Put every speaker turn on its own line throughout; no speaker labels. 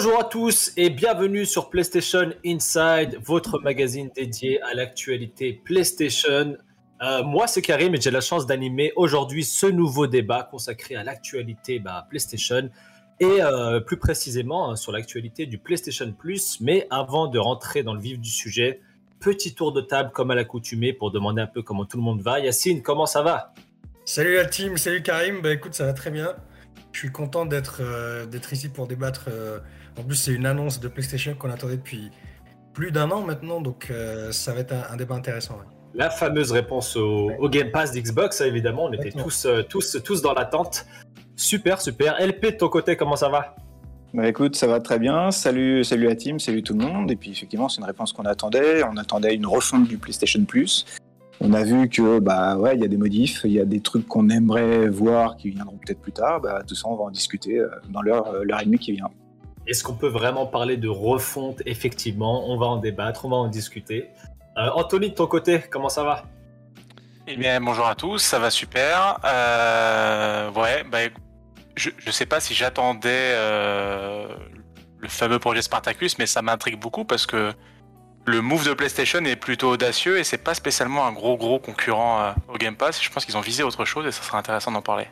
Bonjour à tous et bienvenue sur PlayStation Inside, votre magazine dédié à l'actualité PlayStation. Euh, moi, c'est Karim et j'ai la chance d'animer aujourd'hui ce nouveau débat consacré à l'actualité bah, PlayStation et euh, plus précisément hein, sur l'actualité du PlayStation Plus. Mais avant de rentrer dans le vif du sujet, petit tour de table comme à l'accoutumée pour demander un peu comment tout le monde va. Yacine, comment ça va?
Salut la team, salut Karim. Bah écoute, ça va très bien. Je suis content d'être euh, ici pour débattre. euh, en plus, c'est une annonce de PlayStation qu'on attendait depuis plus d'un an maintenant, donc euh, ça va être un, un débat intéressant. ouais.
La fameuse réponse au, au Game Pass d'Xbox, hein, évidemment, on était tous, euh, tous, tous dans l'attente. Super, super. LP de ton côté, comment ça va?
Bah écoute, ça va très bien. Salut, salut la team, salut tout le monde. Et puis effectivement, c'est une réponse qu'on attendait. On attendait une refonte du PlayStation Plus. On a vu que bah ouais, il y a des modifs, il y a des trucs qu'on aimerait voir qui viendront peut-être plus tard. Bah tout ça, on va en discuter euh, dans l'heure l'heure et demie qui vient.
Est-ce qu'on peut vraiment parler de refonte Effectivement, on va en débattre, on va en discuter. Euh, Anthony, de ton côté, comment ça va?
Eh bien, bonjour à tous, ça va super. Euh, ouais, bah, je, je sais pas si j'attendais euh, le fameux projet Spartacus, mais ça m'intrigue beaucoup parce que le move de PlayStation est plutôt audacieux et c'est pas spécialement un gros gros concurrent euh, au Game Pass. Je pense qu'ils ont visé autre chose et ça sera intéressant d'en parler.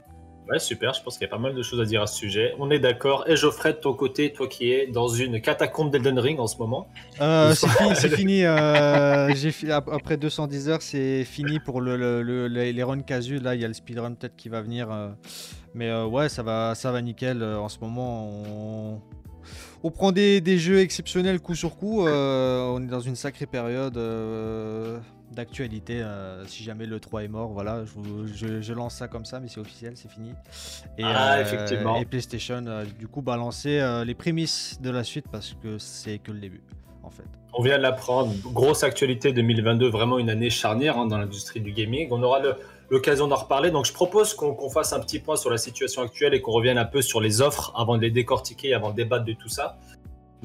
Ouais, super, je pense qu'il y a pas mal de choses à dire à ce sujet. On est d'accord. Et Geoffrey, de ton côté, toi qui es dans une catacombe d'Elden Ring en ce moment.
Euh, c'est fini, c'est fini. euh, fi- après 210 heures, c'est fini pour le, le- le- les runs casus. Là, il y a le speedrun peut-être qui va venir. euh, mais ouais, ça va, ça va nickel. en ce moment, on, on prend des, des jeux exceptionnels coup sur coup. on est dans une sacrée période d'actualité. euh, si jamais le 3 est mort, voilà, je, vous- je- je lance ça comme ça, mais c'est officiel, c'est fini. Et,
Ah, effectivement.
Et PlayStation, euh, du coup, balancer euh, les prémices de la suite parce que c'est que le début, en fait.
On vient de l'apprendre. Grosse actualité 2022, vraiment une année charnière hein, dans l'industrie du gaming. On aura l'occasion d'en reparler. Donc, je propose qu'on qu'on fasse un petit point sur la situation actuelle et qu'on revienne un peu sur les offres avant de les décortiquer, avant de débattre de tout ça.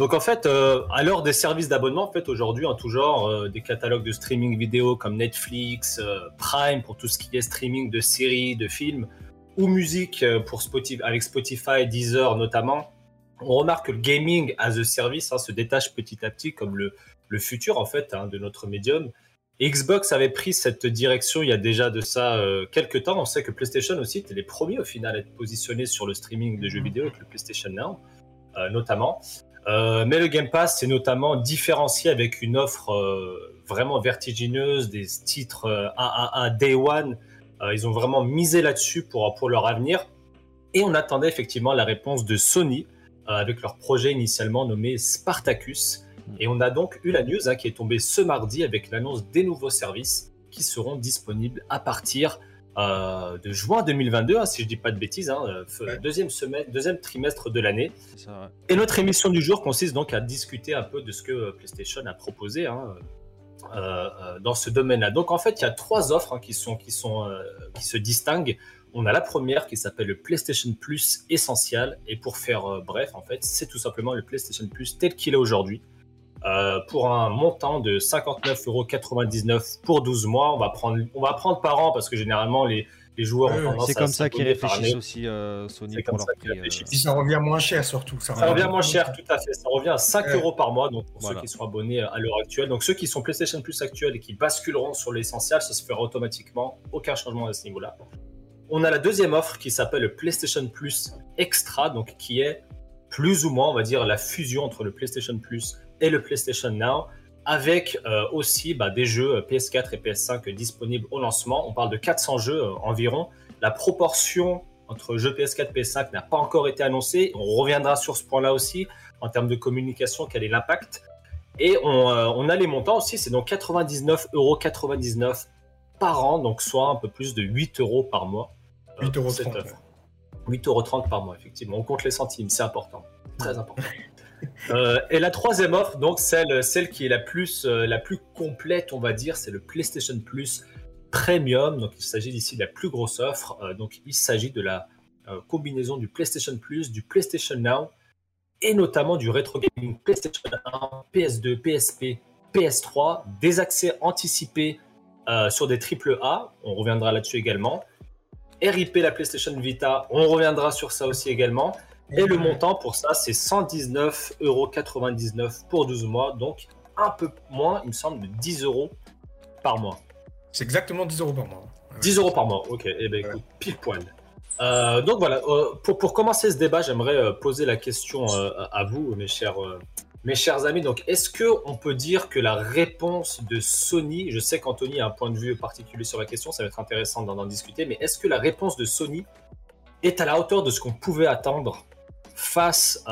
Donc, en fait, euh, à l'heure des services d'abonnement, en fait, aujourd'hui, en tout genre, euh, des catalogues de streaming vidéo comme Netflix, euh, Prime pour tout ce qui est streaming de séries, de films, ou musique pour Spotify, avec Spotify, Deezer notamment. On remarque que le gaming as a service hein, se détache petit à petit comme le, le futur en fait hein, de notre médium. Xbox avait pris cette direction il y a déjà de ça euh, quelques temps. On sait que PlayStation aussi était les premiers au final à être positionnés sur le streaming de jeux vidéo avec le PlayStation Now, euh, notamment. Euh, mais le Game Pass, c'est notamment différencié avec une offre euh, vraiment vertigineuse, des titres euh, AAA Day One. Euh, ils ont vraiment misé là-dessus pour, pour leur avenir. Et on attendait effectivement la réponse de Sony euh, avec leur projet initialement nommé Spartacus. Et on a donc eu la news hein, qui est tombée ce mardi avec l'annonce des nouveaux services qui seront disponibles à partir euh, de juin 2022, hein, si je dis pas de bêtises, hein, euh,
Ouais.
deuxième, semaine, deuxième trimestre de l'année.
Ouais.
Et notre émission du jour consiste donc à discuter un peu de ce que euh, PlayStation a proposé hein, euh, euh, dans ce domaine-là. Donc en fait, il y a trois offres hein, qui, sont, qui, sont, euh, qui se distinguent. On a la première qui s'appelle le PlayStation Plus Essential. Et pour faire euh, bref, en fait, c'est tout simplement le PlayStation Plus tel qu'il est aujourd'hui. Euh, pour un montant de 59,99€ pour 12 mois. On va, prendre, on va prendre par an parce que généralement les, les joueurs ont tendance
C'est
à
comme ça qu'ils réfléchissent aussi, euh, Sony,
C'est
pour
comme
leur
ça qu'ils
prix. euh,
réfléchissent.
Et ça revient moins cher surtout.
Ça revient moins cher, tout à fait. Ça revient à 5
Ouais.
euros par mois, donc pour
Voilà.
ceux qui sont abonnés à l'heure actuelle. Donc ceux qui sont PlayStation Plus actuels et qui basculeront sur l'essentiel, ça se fera automatiquement. Aucun changement à ce niveau-là. On a la deuxième offre qui s'appelle le PlayStation Plus Extra, donc qui est plus ou moins, on va dire, la fusion entre le PlayStation Plus et le PlayStation Now, avec euh, aussi bah, des jeux PS4 et PS5 disponibles au lancement. On parle de 400 jeux euh, environ. La proportion entre jeux PS4 et PS5 n'a pas encore été annoncée. On reviendra sur ce point-là aussi en termes de communication, quel est l'impact. Et on, euh, on a les montants aussi, c'est donc 99,99€ par an, donc soit un peu plus de 8 euros par mois. euh, pour
8,30
cette €. offre. 8,30€ par mois, effectivement. On compte les centimes, c'est important. Très important. Euh, et la troisième offre, donc celle, celle qui est la plus, euh, la plus complète, on va dire, c'est le PlayStation Plus Premium. Donc il s'agit d'ici de la plus grosse offre. Euh, donc il s'agit de la combinaison du PlayStation Plus, du PlayStation Now et notamment du rétro gaming PlayStation 1, PS2, PSP, PS3, des accès anticipés sur des triple A. On reviendra là-dessus également. RIP la PlayStation Vita, on reviendra sur ça aussi également. Et le montant pour ça, c'est 119,99€ pour 12 mois, donc un peu moins, il me semble, de 10 euros par mois.
C'est exactement 10 euros par mois.
10 euros par mois, ok. Eh ben écoute, pile poil. Euh, donc voilà, euh, pour, pour, commencer ce débat, j'aimerais euh, poser la question à vous, mes chers, mes chers amis. Donc, est-ce que on peut dire que la réponse de Sony, je sais qu'Anthony a un point de vue particulier sur la question, ça va être intéressant d'en discuter, mais est-ce que la réponse de Sony est à la hauteur de ce qu'on pouvait attendre face,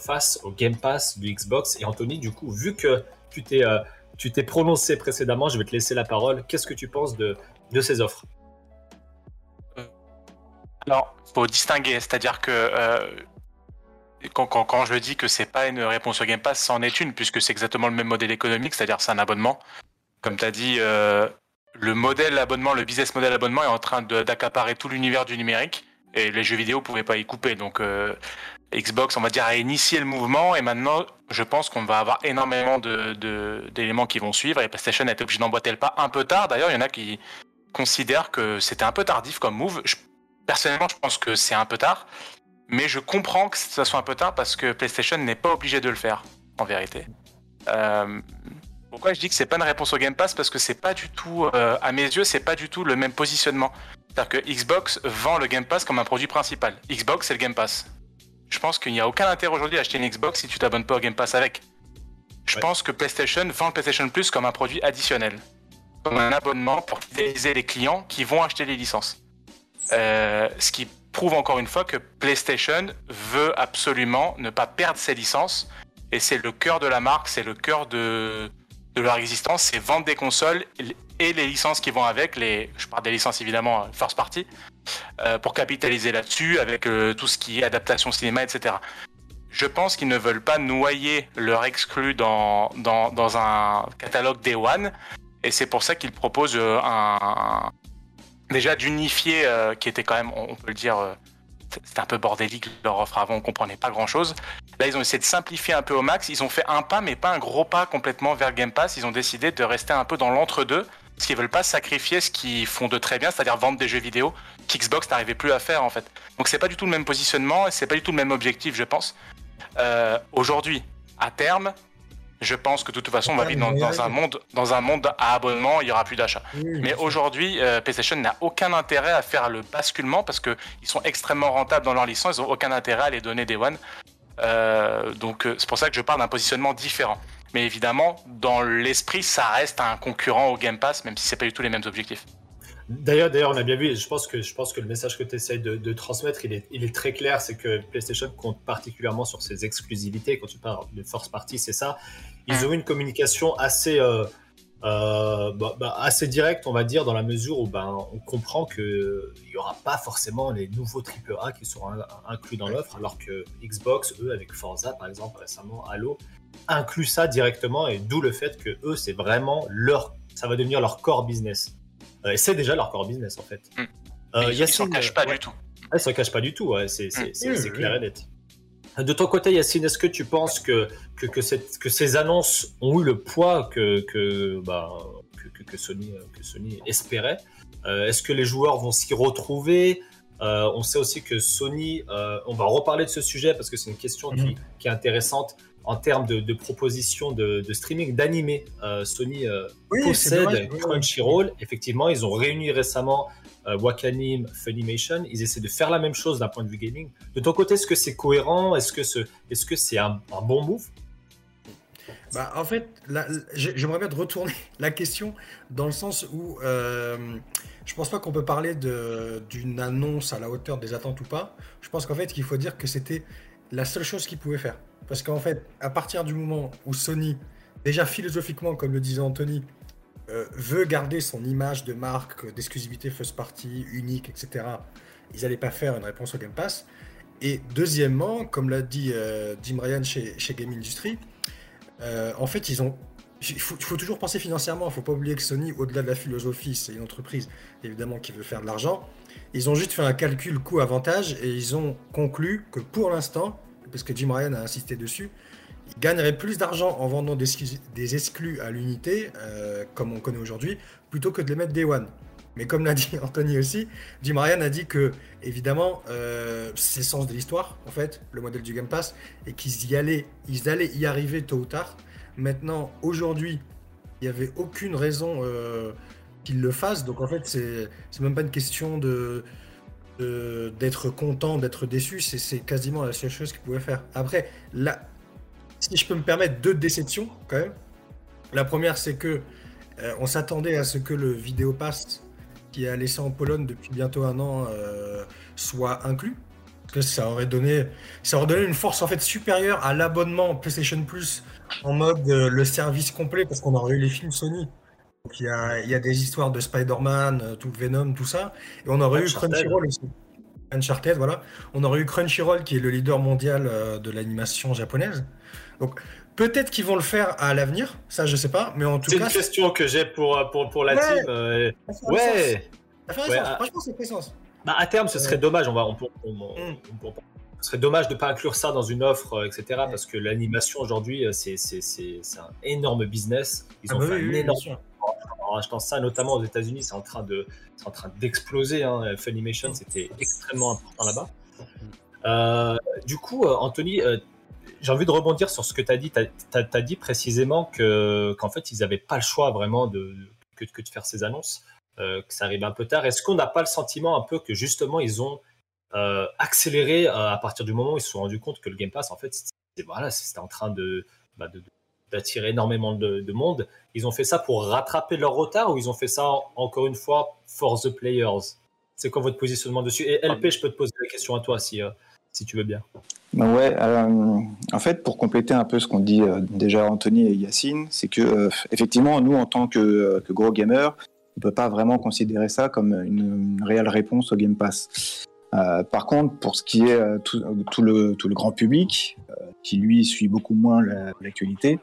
face au Game Pass du Xbox Et Anthony, du coup, vu que tu t'es tu t'es prononcé précédemment, je vais te laisser la parole. Qu'est-ce que tu penses de, ces offres?
Alors, il faut distinguer, c'est-à-dire que euh, quand, je dis que c'est pas une réponse au Game Pass, c'en est une, puisque c'est exactement le même modèle économique, c'est-à-dire c'est un abonnement. Comme tu as dit, euh, le modèle abonnement, le business model abonnement est en train d'accaparer tout l'univers du numérique, les jeux vidéo pouvaient pas y couper. Donc, euh, Xbox, on va dire, a initié le mouvement et maintenant, je pense qu'on va avoir énormément d'éléments qui vont suivre et PlayStation a été obligé d'emboîter le pas un peu tard. D'ailleurs, il y en a qui considèrent que c'était un peu tardif comme move. personnellement, je pense que c'est un peu tard, mais je comprends que ça soit un peu tard parce que PlayStation n'est pas obligé de le faire, en vérité. Euh, pourquoi je dis que c'est pas une réponse au Game Pass? Parce que c'est pas du tout, euh, à mes yeux, c'est pas du tout le même positionnement. C'est-à-dire que Xbox vend le Game Pass comme un produit principal. Xbox, c'est le Game Pass je pense qu'il n'y a aucun intérêt aujourd'hui à acheter une Xbox si tu t'abonnes pas au Game Pass avec. Je pense que PlayStation vend le PlayStation Plus comme un produit additionnel, comme un abonnement pour fidéliser les clients qui vont acheter les licences. Euh, ce qui prouve encore une fois que PlayStation veut absolument ne pas perdre ses licences et c'est le cœur de la marque, c'est le cœur de, de leur existence, c'est vendre des consoles et les licences qui vont avec, les, je parle des licences évidemment euh, first party, euh, pour capitaliser là-dessus avec euh, tout ce qui est adaptation cinéma, etc. Je pense qu'ils ne veulent pas noyer leur exclu dans, dans, un catalogue Day One, et c'est pour ça qu'ils proposent un, déjà d'unifier, qui était quand même, on peut le dire, c'était un peu bordélique leur offre avant, on comprenait pas grand chose. Là, ils ont essayé de simplifier un peu au max. Ils ont fait un pas, mais pas un gros pas complètement vers Game Pass. Ils ont décidé de rester un peu dans l'entre-deux, parce qu'ils veulent pas sacrifier ce qu'ils font de très bien, c'est-à-dire vendre des jeux vidéo qu'Xbox n'arrivait plus à faire en fait. Donc c'est pas du tout le même positionnement et c'est pas du tout le même objectif, je pense. Euh, aujourd'hui, à terme, je pense que de toute façon, on va vivre dans, un monde, dans un monde à abonnement, il n'y aura plus d'achat. Mais aujourd'hui, euh, PlayStation n'a aucun intérêt à faire le basculement parce qu'ils sont extrêmement rentables dans leur licence, ils n'ont aucun intérêt à les donner des One. Euh, donc c'est pour ça que je parle d'un positionnement différent. Mais évidemment, dans l'esprit, ça reste un concurrent au Game Pass, même si c'est pas du tout les mêmes objectifs.
D'ailleurs, d'ailleurs, on a bien vu, et je pense que, je pense que le message que tu essayes de, transmettre, il est, il est très clair, c'est que PlayStation compte particulièrement sur ses exclusivités. Quand tu parles de force party, c'est ça. Ils ont eu une communication assez, euh, euh, bah, bah, assez directe, on va dire, dans la mesure où ben, on comprend qu'il n'y aura pas forcément les nouveaux AAA qui seront inclus dans l'offre, alors que Xbox, eux, avec Forza, par exemple, récemment, Halo, inclut ça directement, et d'où le fait que eux, c'est vraiment leur, ça va devenir leur core business. Euh, et c'est déjà leur core business en fait.
Mm. Euh, ils s'en cachent pas du tout.
Ils s'en cachent pas du tout, c'est clair et net. De ton côté, Yacine, est-ce que tu penses que, que, que, cette, que, ces annonces ont eu le poids que, que, bah, que, Sony, que Sony espérait? Euh, Est-ce que les joueurs vont s'y retrouver? Euh, On sait aussi que Sony, euh, on va reparler de ce sujet parce que c'est une question qui, mm. qui, est intéressante en termes de, propositions de, streaming, d'animé. Euh, Sony euh, possède Crunchyroll. Effectivement, ils ont réuni récemment euh, Wakanim, Funimation. Ils essaient de faire la même chose d'un point de vue gaming. De ton côté, est-ce que c'est cohérent? Est-ce que c'est -ce c'est un, bon move?
Bah, en fait, j'aimerais bien retourner la question dans le sens où je pense pas qu'on peut parler d'une annonce à la hauteur des attentes ou pas. Je pense qu'en fait, qu'il faut dire que c'était la seule chose qu'ils pouvaient faire. Parce qu'en fait, à partir du moment où Sony, déjà philosophiquement, comme le disait Anthony, euh, veut garder son image de marque, d'exclusivité first party, unique, etc., ils n'allaient pas faire une réponse au Game Pass. Et deuxièmement, comme l'a dit euh, Jim Ryan chez, Game Industry, euh, en fait, ils ont. Il faut, faut, toujours penser financièrement. Il ne faut pas oublier que Sony, au-delà de la philosophie, c'est une entreprise évidemment qui veut faire de l'argent. Ils ont juste fait un calcul coût-avantage et ils ont conclu que pour l'instant, parce que Jim Ryan a insisté dessus, il gagnerait plus d'argent en vendant des, exclus à l'unité, euh, comme on connaît aujourd'hui, plutôt que de les mettre Day One. Mais comme l'a dit Anthony aussi, Jim Ryan a dit que, évidemment, euh, c'est le sens de l'histoire, en fait, le modèle du Game Pass, et qu'ils y allaient, ils allaient y arriver tôt ou tard. Maintenant, aujourd'hui, il n'y avait aucune raison euh, qu'ils le fassent. Donc, en fait, c'est même pas une question de- d'être content, d'être déçu. C'est quasiment la seule chose qu'ils pouvaient faire. Après, là, si je peux me permettre deux déceptions, quand même. La première, c'est que euh, on s'attendait à ce que le Vidéo qui a laissé en Pologne depuis bientôt un an euh, soit inclus. Parce que ça aurait donné, ça aurait donné une force en fait supérieure à l'abonnement PlayStation Plus en mode euh, le service complet parce qu'on aurait eu les films Sony. Donc il y a, il y a des histoires de Spider-Man, euh, tout Venom, tout ça. Et on aurait eu. Crunchyroll aussi. Uncharted, voilà. On aurait eu Crunchyroll qui est le leader mondial euh, de l'animation japonaise. Donc peut-être qu'ils vont le faire à l'avenir, ça je sais pas, mais en tout
C'est
cas,
une question que j'ai pour, euh, pour, pour la
Ouais.
team. euh,
ça
ouais,
Ça fait un
Ouais,
sens.
ah.
Franchement, ça fait sens.
Bah, à terme, ce serait
Ouais.
dommage. On va, on, on-
Mm.
on ce serait dommage de ne pas inclure ça dans une offre, etc. Parce que l'animation aujourd'hui, c'est c'est- c'est- c'est un énorme business. Ils
Ah
ont
bah
fait
oui,
un
oui, bien
énorme
sûr.
en achetant ça, notamment aux États-Unis, c'est en train de, en train d'exploser. Hein. Funimation, c'était extrêmement important là-bas. Euh, du coup, euh, Anthony, euh, j'ai envie de rebondir sur ce que tu as dit. Tu as, dit précisément que qu'en fait, ils n'avaient pas le choix vraiment de, que, de faire ces annonces, que ça arrive un peu tard. Est-ce qu'on n'a pas le sentiment un peu que justement ils ont accéléré à partir du moment où ils se sont rendus compte que le Game Pass, en fait, c'était voilà, en train de, bah, de- d'attirer énormément de, de monde. Ils ont fait ça pour rattraper leur retard ou ils ont fait ça en- encore une fois for the players? C'est quoi votre positionnement dessus? Et LP, je peux te poser la question à toi si, euh, si tu veux bien.
Ben ouais, euh, en fait, pour compléter un peu ce qu'ont dit euh, déjà Anthony et Yacine, c'est que effectivement, nous, en tant que, que gros gamers, on peut pas vraiment considérer ça comme une, une réelle réponse au Game Pass. Euh, par contre, pour ce qui est euh, tout, le, tout le grand public, euh, qui lui suit beaucoup moins la- l'actualité,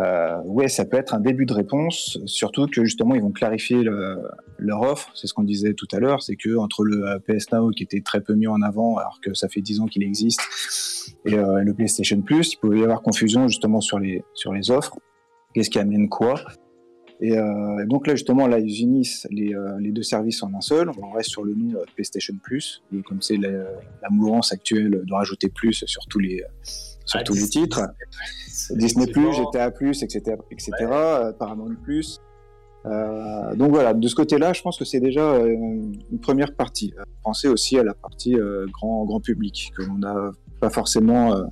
euh, ouais, ça peut être un début de réponse, surtout que justement ils vont clarifier le- leur offre. C'est ce qu'on disait tout à l'heure, c'est que entre le PS Now qui était très peu mis en avant, alors que ça fait 10 ans qu'il existe, et le PlayStation Plus, il pouvait y avoir confusion justement sur les sur les offres. Qu'est-ce qui amène quoi? Et, euh, donc là justement là ils unissent les, euh, les deux services en un seul. On reste sur le nom euh, PlayStation Plus, et comme c'est la, la mouvance actuelle de rajouter plus sur tous les sur
Ah,
tous les
Disney-
titres. Disney
Effectivement.
GTA etc etc euh, Paramount Plus. Euh, donc voilà, de ce côté-là, je pense que c'est déjà euh, une première partie. Pensez aussi à la partie euh, grand grand public, que l'on n'a pas forcément euh,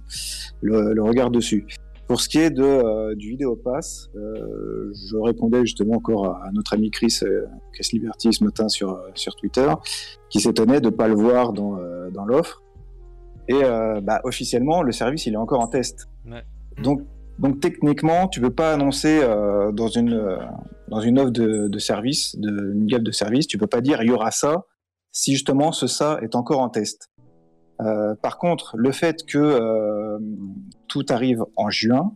le, le regard dessus. Pour ce qui est de, euh, du vidéo pass, euh, je répondais justement encore à, à notre ami Chris, euh, Chris Liberty ce matin sur, euh, sur Twitter, qui s'étonnait de ne pas le voir dans, euh, dans l'offre. Et euh, bah, officiellement, le service il est encore en test.
Ouais.
Donc, donc techniquement, tu peux pas annoncer euh, dans une euh, dans une offre de, de service, de une gamme de services, tu peux pas dire il y aura ça si justement ce ça est encore en test. Euh, par contre, le fait que euh, tout arrive en juin,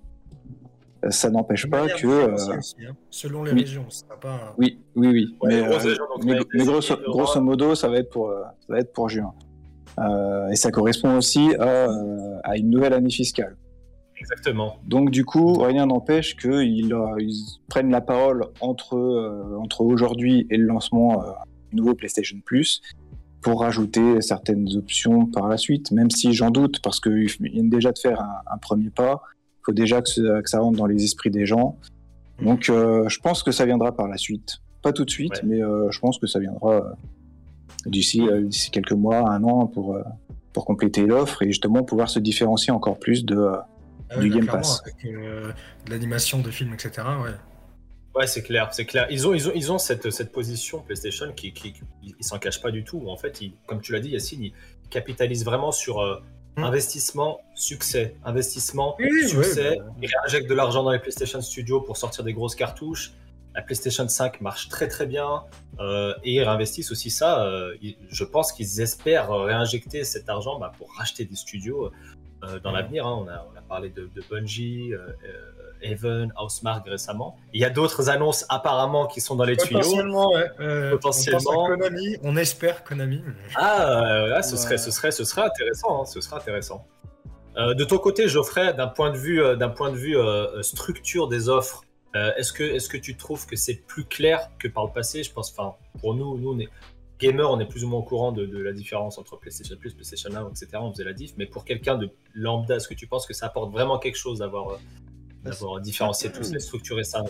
euh, ça n'empêche pas que euh,
aussi, hein, selon les
oui.
régions, ça va pas.
oui, oui, oui.
Ouais,
mais grosso, modo, ça va être pour ça va être pour juin. Et ça correspond aussi à, à une nouvelle année fiscale.
Exactement.
Donc du coup, rien n'empêche qu'ils ils prennent la parole entre, entre aujourd'hui et le lancement du nouveau PlayStation Plus pour rajouter certaines options par la suite, même si j'en doute, parce qu'ils viennent déjà de faire un, un premier pas, il faut déjà que, ce- que ça rentre dans les esprits des gens. Donc euh, je pense que ça viendra par la suite. Pas tout de suite,
Ouais.
mais euh, je pense que ça viendra euh, d'ici quelques mois, un an, pour, pour compléter l'offre et justement pouvoir se différencier encore plus de...
Ah
du
bah,
Game Pass.
Avec de l'animation de films, etc. Ouais.
Ouais, c'est clair, c'est clair. Ils ont, ils ont, ils ont cette, cette position PlayStation qui, qui, qui- ils s'en cachent pas du tout. En fait, ils- comme tu l'as dit, Yacine, ils capitalisent vraiment sur euh,
Mm.
investissement, succès, investissement,
Oui, oui,
succès.
ouais, bah,
Ils réinjectent de l'argent dans les PlayStation Studios pour sortir des grosses cartouches. La PlayStation 5 marche très très bien euh, et ils réinvestissent aussi ça. euh, ils- je pense qu'ils espèrent réinjecter cet argent bah, pour racheter des studios dans
Mm.
l'avenir. hein. On, a, on a parlé de, de Bungie, Haven, Housemarque récemment. Il y a d'autres annonces apparemment qui sont dans les tuyaux.
Potentiellement, ouais. euh,
Potentiellement.
On, Konami, on espère Konami.
Ah, euh, ah, ce,
Ouais.
serait, ce, serait, ce serait intéressant. hein, ce serait intéressant. Euh, de ton côté, Geoffrey, d'un point de vue, euh, d'un point de vue structure des offres, est-ce que, est que tu trouves que c'est plus clair que par le passé? Je pense, enfin, pour nous, nous, on est gamers, on est plus ou moins au courant de, la différence entre PlayStation Plus, PlayStation 1, etc. On faisait la diff, mais pour quelqu'un de lambda, est-ce que tu penses que ça apporte vraiment quelque chose d'avoir euh, différencié tout ça, structuré ça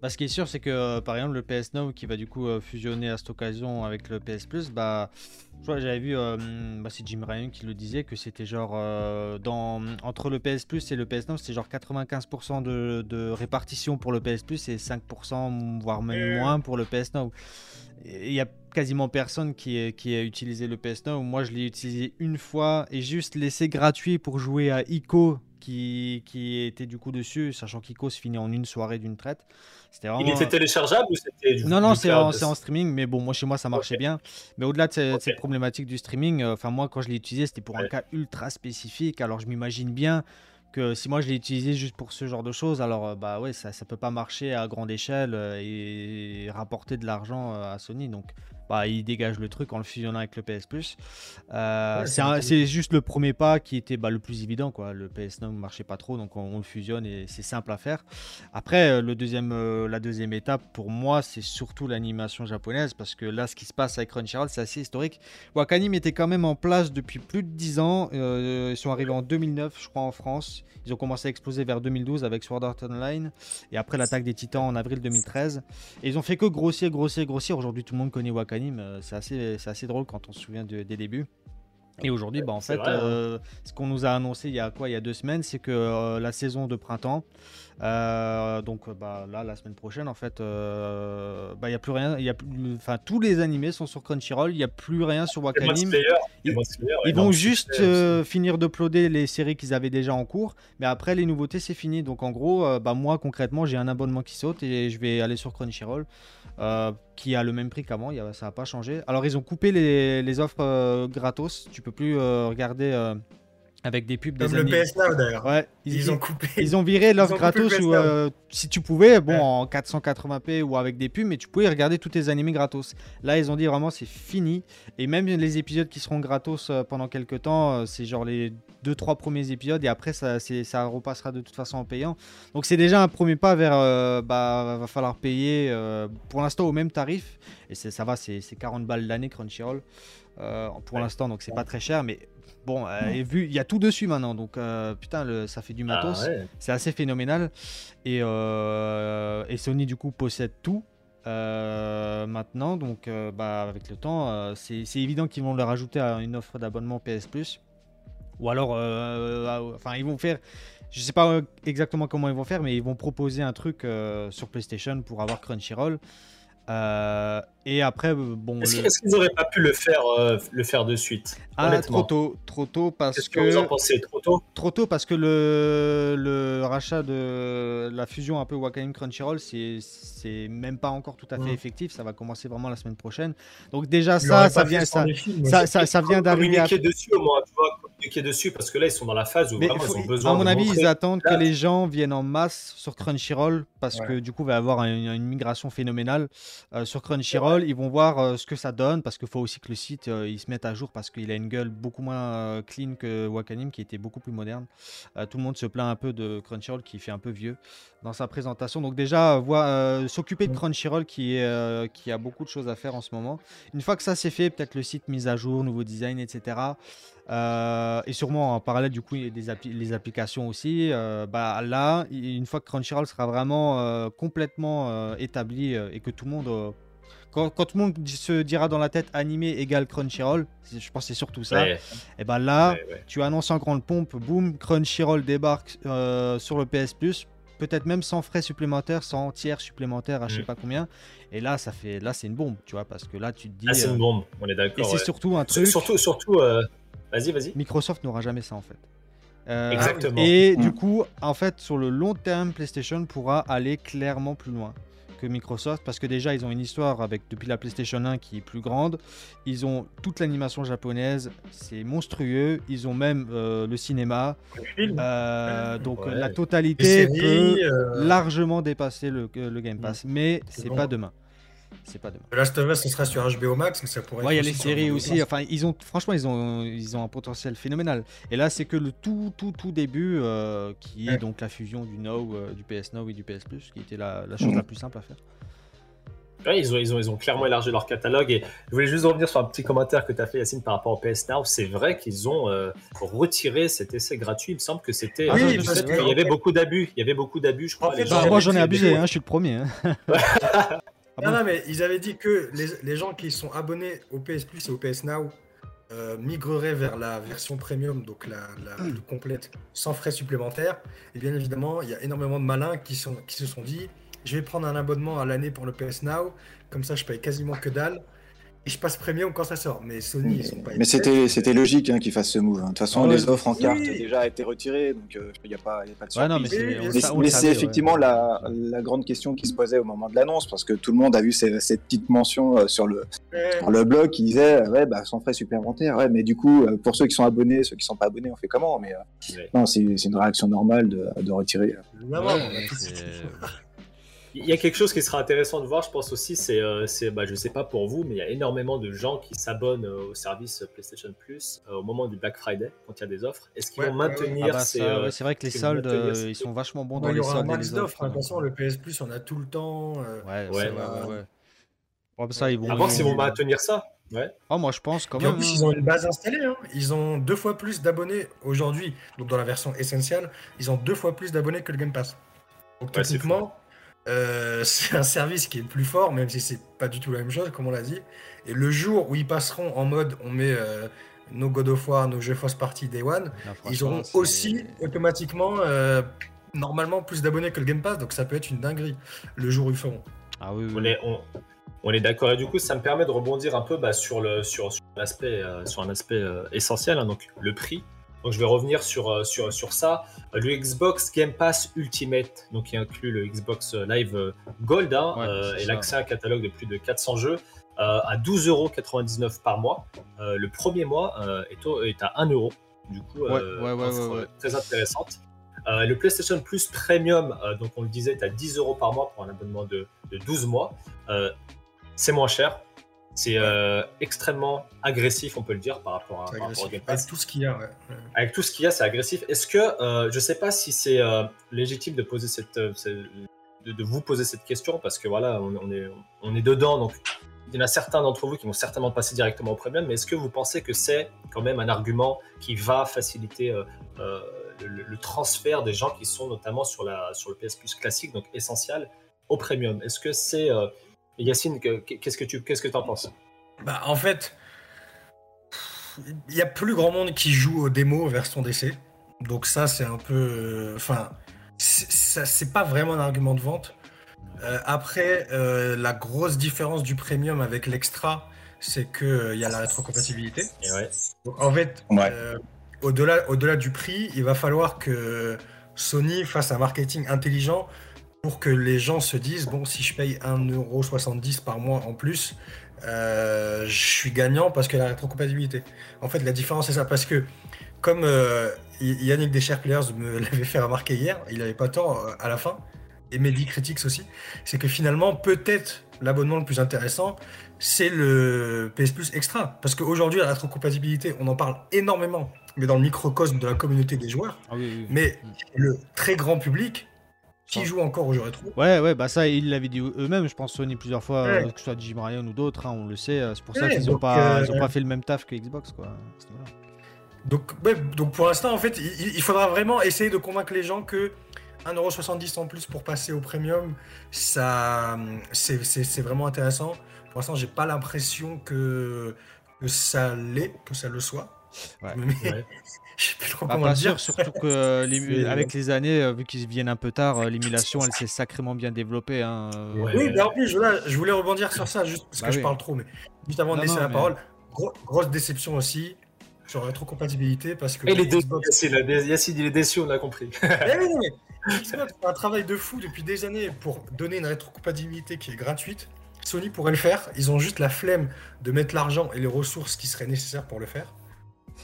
bah, ce qui est sûr, c'est que euh, par exemple le PS Now qui va du coup euh, fusionner à cette occasion avec le PS Plus, bah, j'avais vu, euh, bah, c'est Jim Ryan qui le disait que c'était genre dans entre le PS Plus et le PS Now, c'est genre 95% de, répartition pour le PS Plus et 5% voire même moins pour le PS Now. Il y a quasiment personne qui, qui a utilisé le PS Now. Moi, je l'ai utilisé une fois et juste laissé gratuit pour jouer à ICO qui, qui était du coup dessus, sachant qu'ICO se finit en une soirée d'une traite.
Il était téléchargeable ou c'était
Non, non, c'est en, streaming, mais bon, moi chez moi ça marchait bien. Mais au-delà de, cette problématique du streaming, euh, enfin moi quand je l'ai utilisé, c'était pour un cas ultra spécifique. Alors je m'imagine bien que si moi je l'ai utilisé juste pour ce genre de choses, alors euh, bah ouais, ça, ça peut pas marcher à grande échelle euh, et rapporter de l'argent à Sony. Donc bah, il dégage le truc en le fusionnant avec le PS Plus. Euh, c'est juste le premier pas qui était bah, le plus évident. Quoi. Le PS ne marchait pas trop, donc on, le fusionne et c'est simple à faire. Après, euh, le deuxième, euh, la deuxième étape, pour moi, c'est surtout l'animation japonaise, parce que là, ce qui se passe avec Crunchyroll, c'est assez historique. Wakanim était quand même en place depuis plus de 10 ans. ils sont arrivés en 2009, je crois, en France. Ils ont commencé à exploser vers 2012 avec Sword Art Online, et après l'attaque des Titans en avril 2013. Et ils ont fait que grossir, grossir, grossir. Aujourd'hui, tout le monde connaît Wakanim euh, c'est assez, assez drôle quand on se souvient des débuts. Et aujourd'hui, bah, en fait, euh, hein. ce qu'on nous a annoncé il y a quoi Il y a deux semaines, c'est que euh, la saison de printemps, donc bah, là, la semaine prochaine, en fait, bah, il n'y a plus rien. Y a enfin, tous les animés sont sur Crunchyroll, il n'y a plus rien sur Wakanim. Ils, ils vont juste finir d'uploader les séries qu'ils avaient déjà en cours, mais après, les nouveautés, c'est fini. Donc en gros, bah, moi, concrètement, j'ai un abonnement qui saute et je vais aller sur Crunchyroll. Euh, qui a le même prix qu'avant, ça n'a pas changé. Alors ils ont coupé les, offres euh, gratos, tu peux plus euh, regarder avec des pubs.
Comme le PS Now d'ailleurs.
Ouais, ils, ont coupé. Ils ont viré l'offre gratos où, euh, si tu pouvais, bon, en 480p ou avec des pubs, mais tu pouvais regarder tous tes animés gratos. Là, ils ont dit vraiment c'est fini. Et même les épisodes qui seront gratos euh, pendant quelques temps, euh, c'est genre les 2-3 premiers épisodes et après ça, ça repassera de toute façon en payant. Donc c'est déjà un premier pas vers, bah, va falloir payer pour l'instant au même tarif. Et ça va, c'est 40 balles l'année Crunchyroll. pour l'instant, donc c'est pas très cher, mais Bon, euh, vu, il y a tout dessus maintenant, donc euh, putain, le, ça fait du ah matos. C'est assez phénoménal. Et, euh, et, Sony, du coup, possède tout maintenant. Donc, bah, avec le temps, c'est évident qu'ils vont leur rajouter à une offre d'abonnement PS Plus. Ou alors, enfin, ils vont faire. Je sais pas exactement comment ils vont faire, mais ils vont proposer un truc sur PlayStation pour avoir Crunchyroll. Et après, euh, bon.
Est-ce qu'ils n'auraient pas pu le faire, euh, le faire de suite
Ah, trop tôt, trop tôt parce
Qu'est-ce
que.
vous en pensez Trop tôt?
Trop tôt parce que le, le rachat de la fusion un peu Wakanim Crunchyroll, c'est même pas encore tout à fait effectif. Ça va commencer vraiment la semaine prochaine. Donc déjà ça, ça vient, ça, ça, ça, vient d'arriver.
À... dessus au moins, tu vois, communiquer dessus parce que là ils sont dans la phase où vraiment, ils ont besoin.
À mon avis, ils attendent que les gens viennent en masse sur Crunchyroll parce que du coup, il va y avoir une, une migration phénoménale. Euh, sur Crunchyroll. Ils vont voir euh, ce que ça donne parce qu'il faut aussi que le site euh, il se mette à jour parce qu'il a une gueule beaucoup moins clean que Wakanim qui était beaucoup plus moderne. tout le monde se plaint un peu de Crunchyroll qui fait un peu vieux dans sa présentation. Donc déjà, s'occuper de Crunchyroll qui, est, qui a beaucoup de choses à faire en ce moment. Une fois que ça c'est fait, peut-être le site mis à jour, nouveau design, etc. et sûrement en parallèle, du coup, il y a des les applications aussi. bah, là, une fois que Crunchyroll sera vraiment complètement établi et que tout le monde quand, tout le monde se dira dans la tête animé égale Crunchyroll, je pense que c'est surtout ça. Et ben là, tu annonces en grande pompe, boum, Crunchyroll débarque euh, sur le PS Plus, peut-être même sans frais supplémentaires, sans tiers supplémentaires à je sais mm. pas combien. Et là, ça fait, là, c'est une bombe, tu vois, parce que là, tu te dis.
Ah, c'est une euh, bombe, on est d'accord.
Et c'est surtout un truc.
Surtout, surtout. Euh, vas-y, vas-y.
Microsoft n'aura jamais ça en fait.
Exactement.
Et du mm. coup, en fait, sur le long terme, PlayStation pourra aller clairement plus loin que Microsoft parce que déjà ils ont une histoire avec depuis la PlayStation 1 qui est plus grande. Ils ont toute l'animation japonaise, c'est monstrueux. Ils ont même euh, le cinéma. Euh, donc la totalité peut euh, largement dépasser le, le Game Pass, mm. mais c'est pas demain. C'est pas demain.
The Last of Us, ce sera sur HBO Max, mais ça pourrait.
Ouais, il y a les séries aussi. Enfin, ils ont, franchement, ils ont, ils ont un potentiel phénoménal. Et là, c'est que le tout, tout, tout début, euh, qui est donc la fusion du Now, euh, du PS Now et du PS Plus, qui était la, la chose la plus simple à faire.
Ouais, ils, ont, ils, ont, ils ont clairement élargi leur catalogue. Et je voulais juste revenir sur un petit commentaire que tu as fait, Yacine, par rapport au PS Now. C'est vrai qu'ils ont euh, retiré cet essai gratuit. Il me semble que c'était.
Ah
euh,
oui, parce que,
qu'il y avait beaucoup d'abus. Il y avait beaucoup d'abus, je crois.
En fait, Bah,
moi, j'en ai abusé, hein, je suis le premier. hein. Ah
Non,
bon
non, mais ils avaient dit que les, les gens qui sont abonnés au PS Plus et au PS Now euh, migreraient vers la version premium, donc la, la plus complète, sans frais supplémentaires. Et bien évidemment, il y a énormément de malins qui, sont, qui se sont dit je vais prendre un abonnement à l'année pour le PS Now, comme ça je paye quasiment que dalle, et je passe premium quand ça sort. Mais Sony, ils sont pas
Mais c'était c'était logique hein, qu'ils fassent ce move. hein. De toute façon,
Ah
les offres en
oui.
carte ont déjà été retirées, donc euh, il n'y a, pas- y a pas de surprise.
Ouais, non, mais c'est
mais
Mais, effectivement
ouais.
la, la grande question qui se posait au moment de l'annonce, parce que tout le monde a vu ces- cette petite mention euh, sur le,
Ouais.
sur le blog qui disait euh, ouais, bah, sans frais supplémentaires. Ouais, mais du coup, euh, pour ceux qui sont abonnés, ceux qui sont pas abonnés, on fait comment Mais euh,
Ouais.
non, c'est c'est une réaction normale de, de retirer.
Il y a quelque chose qui sera intéressant de voir, je pense aussi, c'est, euh, c'est bah, je sais pas pour vous, mais il y a énormément de gens qui s'abonnent euh, au service PlayStation Plus euh, au moment du Black Friday, quand il y a des offres. Est-ce qu'ils
Ouais,
vont
ouais, ouais.
maintenir
Ah bah,
ces,
ça,
euh,
ouais, c'est vrai que les soldes, ils sont vachement bons
Bon,
dans
il y
les
aura un
soldes
max
les
d'offres,
offres.
hein, de
donc,
toute façon, le PS Plus, on a tout le temps. euh,
Ouais,
Ouais.
ouais, ouais, ouais. Bon, ça, ils vont.
À voir
ils
s'ils
vont-
maintenir ça. Ouais.
Oh, moi, je pense quand
en
même.
plus,
hein.
ils ont une base installée. hein. Ils ont deux fois plus d'abonnés aujourd'hui. Donc, dans la version essentielle, ils ont deux fois plus d'abonnés que le Game Pass. Donc,
Ouais, c'est
techniquement, euh, c'est un service qui est le plus fort, même si c'est pas du tout la même chose, comme on l'a dit. Et le jour où ils passeront en mode on met euh, nos God of War, nos jeux first party Day One,
Là,
ils auront aussi automatiquement, euh, normalement, plus d'abonnés que le Game Pass. Donc, ça peut être une dinguerie le jour où ils feront.
Ah oui, oui.
On est, on, on est d'accord. Et du coup, ça me permet de rebondir un peu bah, sur, le, sur, sur l'aspect, euh, sur un aspect euh, essentiel, hein, donc le prix. Donc, je vais revenir sur, euh, sur, sur ça. Le Xbox Game Pass Ultimate, donc qui inclut le Xbox Live Gold hein,
Ouais,
euh, et l'accès à un catalogue de plus de 400 jeux euh, à 12,99€ par mois. Euh, le premier mois est, au- est à 1 euro. Du coup,
Ouais, ouais,
très intéressante. Le PlayStation Plus Premium, donc on le disait, est à 10 euros par mois pour un abonnement de, de 12 mois. C'est moins cher. C'est euh, extrêmement agressif, on peut le dire, par rapport, à, par rapport
Avec tout ce qu'il y a, ouais. Ouais.
Avec tout ce qu'il y a, c'est agressif. Est-ce que, euh, je ne sais pas si c'est euh, légitime de, poser cette, euh, de, de vous poser cette question, parce que voilà, on, on est, on est dedans, donc il y en a certains d'entre vous qui vont certainement passer directement au premium, mais est-ce que vous pensez que c'est quand même un argument qui va faciliter le, le transfert des gens qui sont notamment sur, la, sur le PS Plus classique, donc essentiel, au premium? Est-ce que c'est... Yacine, que- qu'est-ce que tu qu'est-ce que en penses?
Bah, en fait, il y a plus grand monde qui joue aux démos version DC. Donc ça, c'est un peu... euh, Enfin, c'est- ça, c'est pas vraiment un argument de vente. Euh, après, euh, la grosse différence du premium avec l'extra, c'est qu'il y a la rétrocompatibilité.
Et ouais.
Donc, en fait,
Ouais.
euh, au-delà, au-delà du prix, il va falloir que Sony fasse un marketing intelligent pour que les gens se disent bon, si je paye 1,70€ par mois en plus, euh, je suis gagnant parce que la rétrocompatibilité. En fait, la différence, c'est ça. Parce que, comme euh, Yannick des Players me l'avait fait remarquer hier, il n'avait pas tort euh, à la fin, et Mehdi Critics aussi, c'est que finalement, peut-être l'abonnement le plus intéressant, c'est le PS Plus Extra. Parce qu'aujourd'hui, la rétrocompatibilité, on en parle énormément, mais dans le microcosme de la communauté des joueurs.
Ah oui, oui.
Mais
Mm.
le très grand public, qui joue encore au jeu rétro,
Ouais, ouais, bah ça, ils l'avaient dit eux-mêmes, je pense Sony plusieurs fois,
Ouais.
euh, que ce soit Jim Ryan ou d'autres, hein, on le sait. euh, C'est pour ça qu'ils ont
donc,
pas,
euh,
pas fait le même taf que Xbox, quoi.
Donc, ouais, donc pour l'instant, en fait, il, il faudra vraiment essayer de convaincre les gens que 1,70€ en plus pour passer au premium, ça, c'est, vraiment intéressant. Pour l'instant, j'ai pas l'impression que, que ça l'est, que ça le soit.
Ouais.
Mais
Ouais.
je sais plus trop
Bah,
comment
pas
dire.
sûr, surtout que euh, avec les années, euh, vu qu'ils viennent un peu tard, euh, l'émulation, elle s'est sacrément bien développée. Hein, euh,
Ouais.
Oui, mais en plus, voilà, je voulais rebondir sur ça, juste parce
Bah
que je parle trop, mais juste avant de laisser
non,
la
mais-
parole, gros- grosse déception aussi sur la rétrocompatibilité parce que
Et les deux,
Xbox-
Yacine, il est déçu, on l'a compris.
Eh oui, mais Xbox fait un travail de fou depuis des années pour donner une rétrocompatibilité qui est gratuite. Sony pourrait le faire. Ils ont juste la flemme de mettre l'argent et les ressources qui seraient nécessaires pour le faire.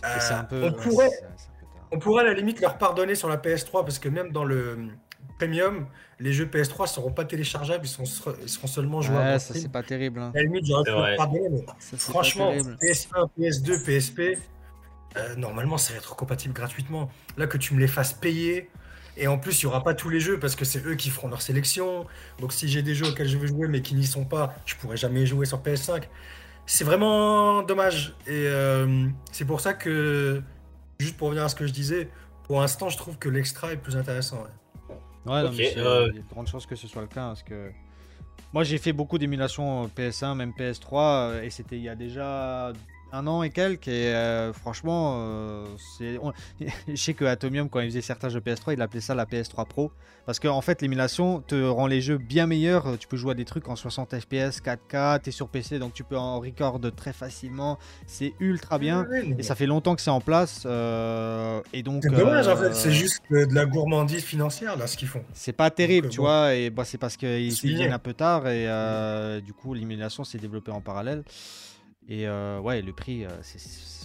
Euh,
un peu.
on,
ouais,
pourrait,
c'est- c'est un peu tard.
on pourrait à la limite leur pardonner sur la PS3 parce que même dans le, premium, les jeux PS3 seront pas téléchargeables, ils, sont, ils seront seulement jouables.
Ouais, ça c'est pas terrible. hein.
À la limite, j'aurais pu pardonner, mais
Ça,
franchement,
terrible.
PS1, PS2, PSP, euh, normalement, ça va être compatible gratuitement. Là, que tu me les fasses payer, et en plus, il n'y aura pas tous les jeux parce que c'est eux qui feront leur sélection. Donc, si j'ai des jeux auxquels je veux jouer mais qui n'y sont pas, je pourrais jamais y jouer sur PS5. C'est vraiment dommage. Et euh, c'est pour ça que, juste pour revenir à ce que je disais, pour l'instant, je trouve que l'extra est plus intéressant. ouais.
Ouais, non, mais c'est-
euh,
il y a de grandes chances que ce soit le cas. Parce que moi, j'ai fait beaucoup d'émulations PS1, même PS3, euh, et c'était il y a déjà un an et quelques. Et euh, franchement, euh, c'est... je sais que Atomium, quand il faisait certains jeux PS3, il appelait ça la PS3 Pro. Parce qu'en en fait, l'émulation te rend les jeux bien meilleurs. Tu peux jouer à des trucs en 60 FPS, 4K, t'es sur PC, donc tu peux en record très facilement. C'est ultra bien. Et ça fait longtemps que c'est en place. euh, et donc,
C'est dommage, en fait. C'est juste de la gourmandise financière, là, ce qu'ils font.
c'est pas terrible,
Donc,
tu
bon.
vois, et bah, c'est parce qu'ils viennent un peu tard et du coup l'émulation s'est développée en parallèle. Et euh, ouais, le prix, euh, c'est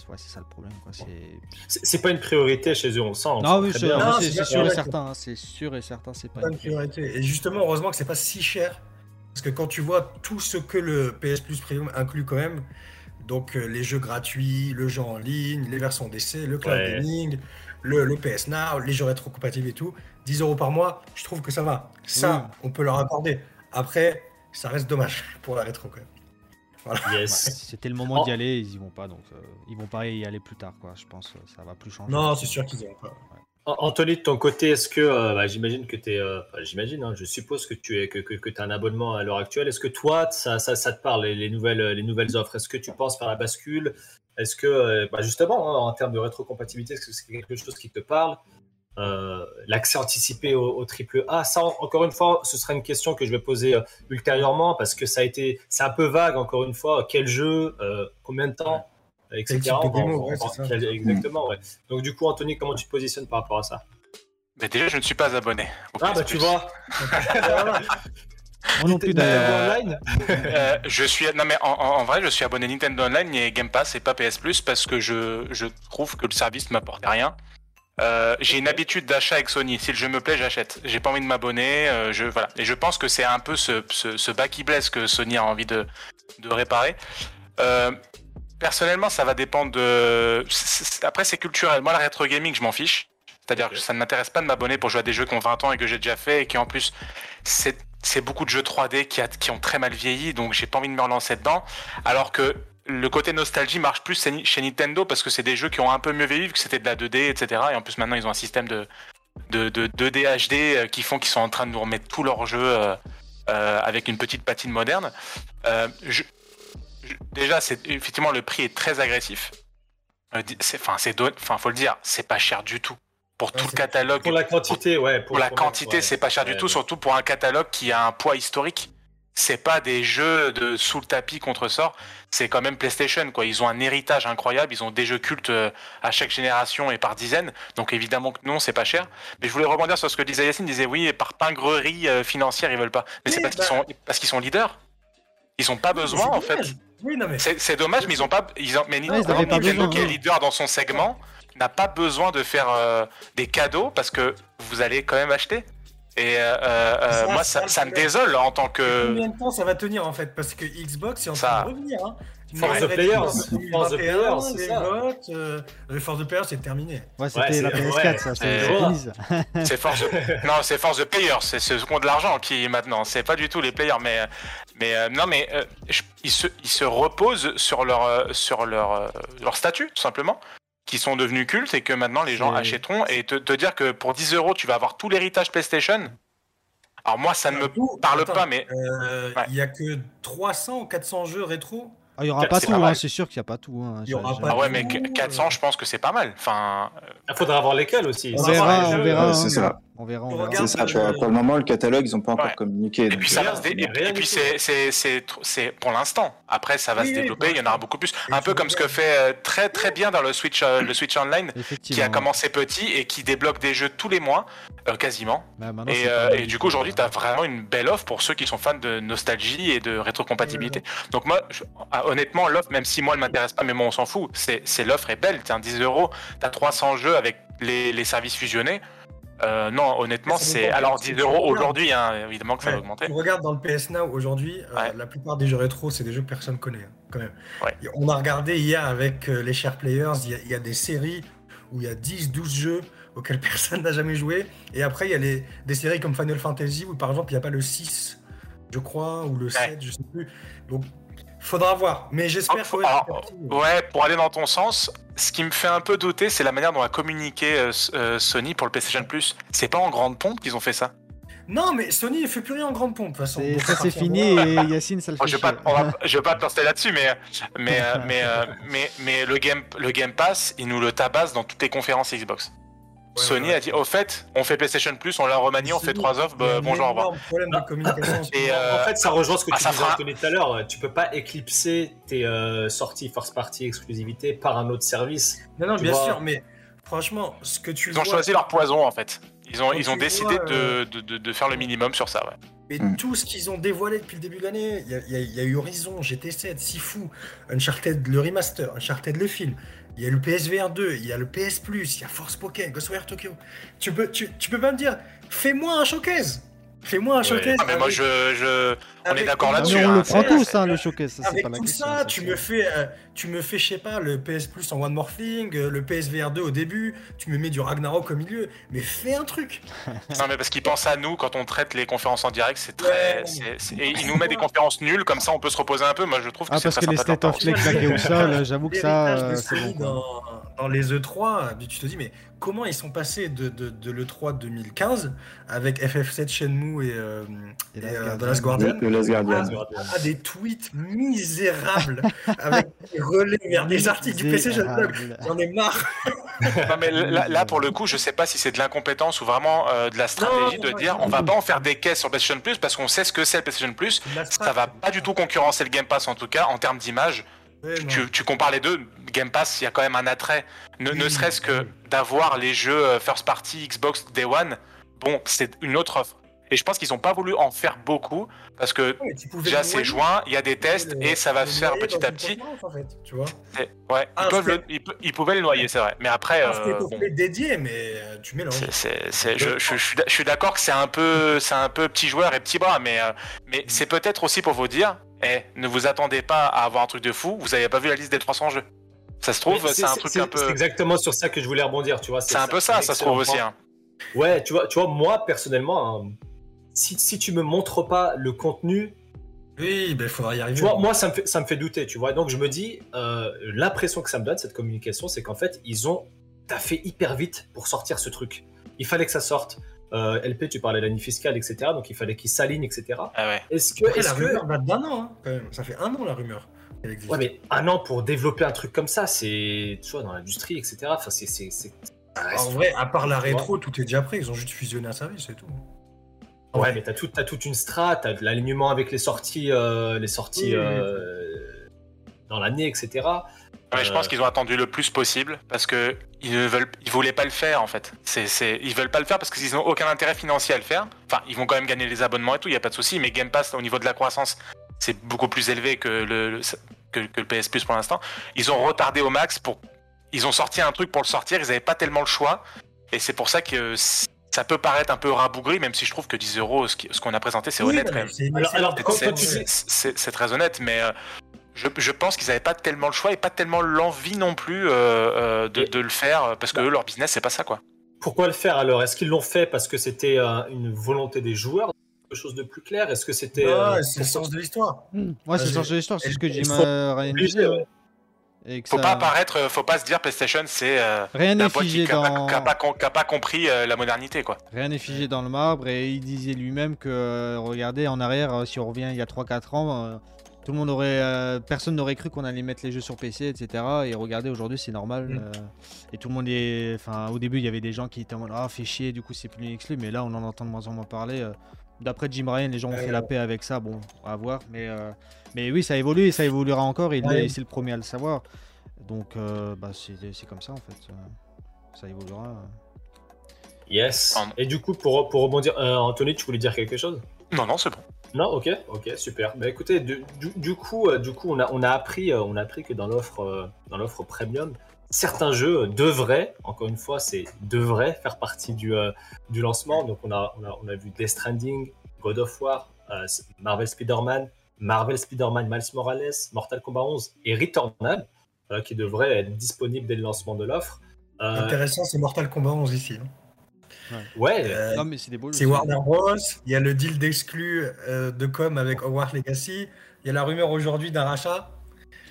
ouais, ça le problème. C'est-
pas une priorité chez eux, on le sent. on
Non, oui, c'est sûr et certain, hein, c'est sûr et certain, c'est pas
pas
une
priorité. Et justement, heureusement que c'est pas si cher. Parce que quand tu vois tout ce que le PS Plus Premium inclut quand même, donc euh, les jeux gratuits, le jeu en ligne, les versions d'essai, le cloud
Ouais.
gaming, le, le PS Now, les jeux rétrocompatibles et tout, 10 euros par mois, je trouve que ça va. Ça, on peut leur accorder. Après, ça reste dommage pour la rétro quand même.
Ouais,
Yes.
C'était le moment
Oh.
d'y aller, ils y vont pas, donc euh, ils vont pas y aller plus tard, quoi. Je pense, euh, ça va plus changer.
Non, c'est sûr qu'ils n'ont pas.
An- Anthony, de ton côté, est-ce que, euh, bah, j'imagine que tu es, j'imagine, hein, je suppose que tu es, que, que, que as un abonnement à l'heure actuelle. Est-ce que toi, ça, ça, ça te parle, les, les nouvelles, les nouvelles offres? Est-ce que tu penses faire la bascule? Est-ce que, euh, bah, justement, hein, en termes de rétrocompatibilité, est-ce que c'est quelque chose qui te parle? Euh, L'accès anticipé au, au triple A, ça, en- encore une fois, ce sera une question que je vais poser euh, ultérieurement parce que ça a été, c'est un peu vague, encore une fois. Quel jeu euh, Combien de temps etc. On on
ouais,
quel- exactement, ouais. Donc, du coup, Anthony, comment tu te positionnes par rapport à ça?
Mais déjà, je ne suis pas abonné.
Ah, bah, tu vois.
Moi non plus d'ailleurs.
Online?
Euh, je suis non mais en, vrai je suis abonné Nintendo Online et Game Pass et pas PS Plus parce que je, je trouve que le service m'apporte rien. Euh, j'ai une habitude d'achat avec Sony. Si le jeu me plaît, j'achète. J'ai pas envie de m'abonner. euh, je voilà. Et je pense que c'est un peu ce, ce, ce bas qui blesse que Sony a envie de, de réparer. Euh, personnellement, ça va dépendre de. Après, c'est culturel. Moi, la rétro gaming, je m'en fiche. C'est-à-dire que ça ne m'intéresse pas de m'abonner pour jouer à des jeux qui ont 20 ans et que j'ai déjà fait et qui en plus c'est c'est beaucoup de jeux 3D qui, a- qui ont très mal vieilli, donc j'ai pas envie de me relancer dedans. Alors que le côté nostalgie marche plus chez Nintendo parce que c'est des jeux qui ont un peu mieux vieilli vu que c'était de la 2D, etc. Et en plus maintenant ils ont un système de, de, de 2D HD euh, qui font qu'ils sont en train de nous remettre tous leurs jeux euh, euh, avec une petite patine moderne. Euh, je- je- déjà, c'est effectivement le prix est très agressif. C'est- Enfin, c'est enfin, faut le dire, c'est pas cher du tout pour tout le catalogue.
Pour la quantité, ouais.
Pour la quantité,
ouais.
c'est pas cher du tout,
ouais.
surtout pour un catalogue qui a un poids historique. C'est pas des jeux de sous le tapis contre sort, c'est quand même PlayStation quoi. Ils ont un héritage incroyable, ils ont des jeux cultes euh, à chaque génération et par dizaines. Donc évidemment que non, c'est pas cher. Mais je voulais rebondir sur ce que disait Yacine, il disait oui, et par pingrerie euh, financière, ils veulent pas. Mais c'est parce qu'ils
bah-
sont parce qu'ils sont leaders. Ils ont pas besoin en fait.
Oui, mais.
C'est dommage, mais ils ont pas. Ils ont, mais Nintendo,
pas
Nintendo,
besoin,
qui est leader dans son segment, n'a pas besoin de faire euh, des cadeaux parce que vous allez quand même acheter. Et euh, euh,
Ça,
moi,
ça,
ça, ça me
le-
désole en tant que.
Combien de temps ça va tenir en fait? Parce que Xbox est en
Ça-
train de revenir. Hein.
Force the Players. Force the
2021,
Players, c'est
les
ça.
votes, euh, Force the Players c'est terminé.
Ouais, c'était
Ouais,
la
c'est-
PS4,
ouais.
ça, c'est
Euh, force de... non, c'est force de players, c'est qui ont de l'argent qui maintenant, c'est pas du tout les players, mais mais euh, non, mais euh, je- ils se ils se reposent sur leur euh, sur leur euh, leur statut tout simplement, qui sont devenus cultes et que maintenant les gens achèteront et te, te dire que pour 10 euros tu vas avoir tout l'héritage PlayStation. Alors moi ça ne me
Tout-
parle
attends,
pas, mais
euh,
Ouais.
Il y a que 300 ou 400 jeux rétro?
Ah, il y aura
C'est
pas
pas
tout, hein, c'est sûr qu'il n'y a pas tout. hein.
Aura
ah ouais, mais
tout,
qu- 400 je pense que c'est pas mal. Enfin,
Il faudra voir lesquels aussi.
On verra,
les
on verra.
c'est ça.
On verra, on verra.
C'est ça, tu
le-
vois, pour le moment, le catalogue, ils n'ont pas encore
Ouais.
communiqué.
Et puis, ça
euh,
va se dé- et, puis c'est, c'est, c'est, tr- c'est pour l'instant. Après, ça va
Oui,
se
oui,
développer, il y en aura beaucoup plus.
Et
Un peu comme ce que fait euh, très très bien dans le Switch, euh, le Switch Online, qui a commencé petit et qui débloque des jeux tous les mois, euh, quasiment.
Bah,
Et, euh, du coup, aujourd'hui, tu
euh.
as vraiment une belle offre pour ceux qui sont fans de nostalgie et de rétrocompatibilité. Donc, moi, je- ah, honnêtement, l'offre, même si moi, elle m'intéresse pas, mais moi, on s'en fout, c'est, c'est l'offre est belle. Tu 10 euros, tu as 300 jeux avec les, les services fusionnés. Euh, non, honnêtement, c'est. Alors,
Si
10
tu
euros aujourd'hui, hein, évidemment que ça va augmenter.
Tu regardes dans le PS Now aujourd'hui, euh,
Ouais.
la plupart des jeux rétro, c'est des jeux que personne connaît, hein, quand même.
Ouais.
On a regardé hier avec euh, les Share Players, il y, a- il y a des séries où il y a 10, 12 jeux auxquels personne n'a jamais joué. Et après, il y a les, des séries comme Final Fantasy où, par exemple, il n'y a pas le 6, je crois, ou le 7, je sais plus. Donc, faudra voir. Mais j'espère que. ouais,
pour aller dans ton sens, ce qui me fait un peu douter, c'est la manière dont a communiqué euh, euh, Sony pour le PlayStation Plus. C'est pas en grande pompe qu'ils ont fait ça?
Non, mais Sony ne fait plus rien en grande pompe, de toute façon.
Ça c'est fini et Yacine ça le
Oh,
fait
je vais pas,
chier.
on va- je vais pas te lancer là-dessus, mais mais mais, euh, mais mais le game le Game Pass, il nous le tabasse dans toutes les conférences Xbox.
Ouais,
Sony
ouais.
a dit au fait, on fait PlayStation Plus, on la remanie, on fait trois offres, bah, bonjour, au revoir.
problème de communication.
Et,
En-
euh,
en fait, ça rejoint ce que
ah,
tu disais tout à l'heure. Tu peux pas éclipser tes euh, sorties first party exclusivité par un autre service.
Non, non,
Tu
bien
vois-
sûr, mais franchement, ce que tu
Ils ont choisi leur poison en fait. Ils ont ils ont décidé
vois,
de,
euh,
de, de, de faire le minimum sur ça, ouais.
Mais
Mm.
tout ce qu'ils ont dévoilé depuis le début de l'année, il y a eu Horizon, GT7, Sifu, Uncharted le remaster, Uncharted le film, il y a le PSVR 2, il y a le PS Plus, il y a Force Pokémon, Ghostwire Tokyo. Tu peux, tu, tu peux pas me dire, fais-moi un showcase. Fais-moi un showcase.
Ah, mais moi je, je... on est d'accord là-dessus.
mais on
hein,
le prend
c'est-
tous hein, le showcase, ça c'est
Avec
pas la
tout
question.
ça, tu me fais, euh, tu me fais, je sais pas, le PS Plus en One More Thing, euh, le PSVR 2 au début, tu me mets du Ragnarok au milieu, mais fais un truc.
Non mais parce qu'ils pensent à nous quand on traite les conférences en direct, c'est
Ouais.
très, ils nous mettent des conférences nulles comme ça on peut se reposer un peu. Moi je trouve que
Ah
c'est
parce que les state of play claqués au sol, j'avoue que ça euh, c'est bon.
dans, dans les E3, tu te dis, mais comment ils sont passés de, de, de l'E3 2015 avec FF7 Shenmue et, euh,
Et
et, euh,
Guardian
Last Guardian. à, à des tweets misérables avec des relais vers des articles du.
Misérable.
J'en ai marre.
Non mais là, là, pour le coup je sais pas si c'est de l'incompétence ou vraiment euh, de la stratégie
Non,
de
non,
dire on va pas en faire des caisses sur PlayStation Plus parce qu'on sait ce que c'est le PlayStation Plus. Ça va pas du tout concurrencer le Game Pass en tout cas en termes d'image. Tu, tu compares les deux, Game Pass, il y a quand même un attrait. Ne, serait-ce que
oui.
d'avoir les jeux euh, first party Xbox Day One, bon, c'est une autre offre. Et je pense qu'ils ont pas voulu en faire beaucoup parce que
Ouais,
déjà c'est juin, il y a des tests et ça va se faire petit à petit.
conférence, en fait, tu vois.
C'est- Ouais,
Ah,
ils, peuvent
c'est-
le- ils, pe- ils pouvaient le noyer, c'est vrai. Mais après, euh, bon,
dédié, mais euh, tu mélanges.
je, je- je suis d'a- je suis d'accord que c'est un peu, c'est un peu petit joueur et petit bras, mais, euh, mais c'est peut-être aussi pour vous dire, eh, ne vous attendez pas à avoir un truc de fou. Vous avez pas vu la liste des 300 jeux. Ça se trouve, c'est un truc un peu.
C'est exactement sur ça que je voulais rebondir, tu vois.
C'est un peu ça, ça se trouve aussi. hein.
Ouais, tu vois, tu vois, moi personnellement, hein, si, si tu me montres pas le contenu,
Oui, ben il faudra y arriver.
tu vois, moi ça me fait, ça me fait douter, tu vois. Donc je me dis, euh, l'impression que ça me donne cette communication, c'est qu'en fait ils ont taffé hyper vite pour sortir ce truc. Il fallait que ça sorte. Euh, LP, tu parlais de l'année fiscale, etc. Donc il fallait qu'ils s'alignent, etc.
Ah ouais.
Est-ce que,
Après,
est-ce
la
que,
rumeur date d'un an, hein, quand même. Ça fait un an la rumeur.
ouais, mais un an pour développer un truc comme ça, c'est, tu vois, dans l'industrie, etc. Enfin, c'est,
En vrai, à part la rétro, tout est déjà prêt. Ils ont juste fusionné un service, c'est tout.
Ouais, mais t'as tout, t'as toute une strat, t'as de l'alignement avec les sorties, euh, les sorties
Oui, oui,
euh, dans l'année, etc.
Ouais, je
Euh,
pense qu'ils ont attendu le plus possible parce que ils ne veulent, ils voulaient pas le faire en fait. C'est, c'est, ils veulent pas le faire parce qu'ils n'ont aucun intérêt financier à le faire. Enfin, ils vont quand même gagner les abonnements et tout, il y a pas de souci. Mais Game Pass au niveau de la croissance, c'est beaucoup plus élevé que le, le- que, que le PS Plus pour l'instant. Ils ont retardé au max pour, ils ont sorti un truc pour le sortir. Ils n'avaient pas tellement le choix et c'est pour ça que ça peut paraître un peu rabougri, même si je trouve que 10 euros, ce qu'on a présenté, c'est
Oui,
honnête quand même.
c'est
Alors- alors,
très honnête, mais euh, je, je pense qu'ils n'avaient pas tellement le choix et pas tellement l'envie non plus euh, euh, de, de le faire parce que eux, leur business, c'est pas ça quoi.
Pourquoi le faire alors? Est-ce qu'ils l'ont fait parce que c'était euh, une volonté des joueurs Quelque chose de plus clair? Est-ce que c'était.
Ah,
euh,
c'est le sens de l'histoire.
Hmm. Ouais, c'est
Vas-y.
changer l'histoire, c'est ce que
Il
Jim Et que
Faut
ça-
pas apparaître, euh, faut pas se dire PlayStation, c'est euh,
Rien n'est
qui pas,
dans.
qui a pas a compris euh, la modernité quoi.
Rien n'est figé dans le marbre et il disait lui-même que, euh, regardez, en arrière, si on revient il y a 3-4 ans, euh, tout le monde aurait, euh, personne n'aurait cru qu'on allait mettre les jeux sur PC, etc. Et regardez, aujourd'hui, c'est normal.
Mm.
euh, et tout le monde est, enfin, au début, il y avait des gens qui étaient en mode, ah, fait chier, du coup, c'est plus une exclu. Mais là, on en entend de moins en moins parler. Euh. D'après Jim Ryan, les gens ont fait la
ouais.
paix avec ça. Bon, à voir. Mais, euh, mais oui, ça évolue et ça évoluera encore. Il
Ouais.
est- c'est le premier à le savoir. Donc, euh, bah, c'est c'est comme ça en fait. euh, Ça évoluera.
Yes. Et du coup, pour, pour rebondir, euh, Anthony, tu voulais dire quelque chose?
Non non, c'est bon.
Non, ok, ok, super. Bah écoutez, du, du- du coup, euh, du coup, on a, on a appris, euh, on a appris que dans l'offre, euh, dans l'offre premium, certains jeux devraient, encore une fois, c'est devraient faire partie du, euh, du lancement. Donc on a, on, a, on a vu Death Stranding, God of War, euh, Marvel Spider-Man, Marvel Spider-Man Miles Morales, Mortal Kombat 11 et Returnal, voilà, qui devraient être disponibles dès le lancement de l'offre.
Euh, Intéressant, c'est Mortal Kombat 11 ici. hein.
ouais,
Euh,
Non, mais c'est des beaux
C'est
jeux.
Warner Bros. Il y a le deal d'exclus euh, de com avec Hogwarts Legacy. Il y a la rumeur aujourd'hui d'un rachat.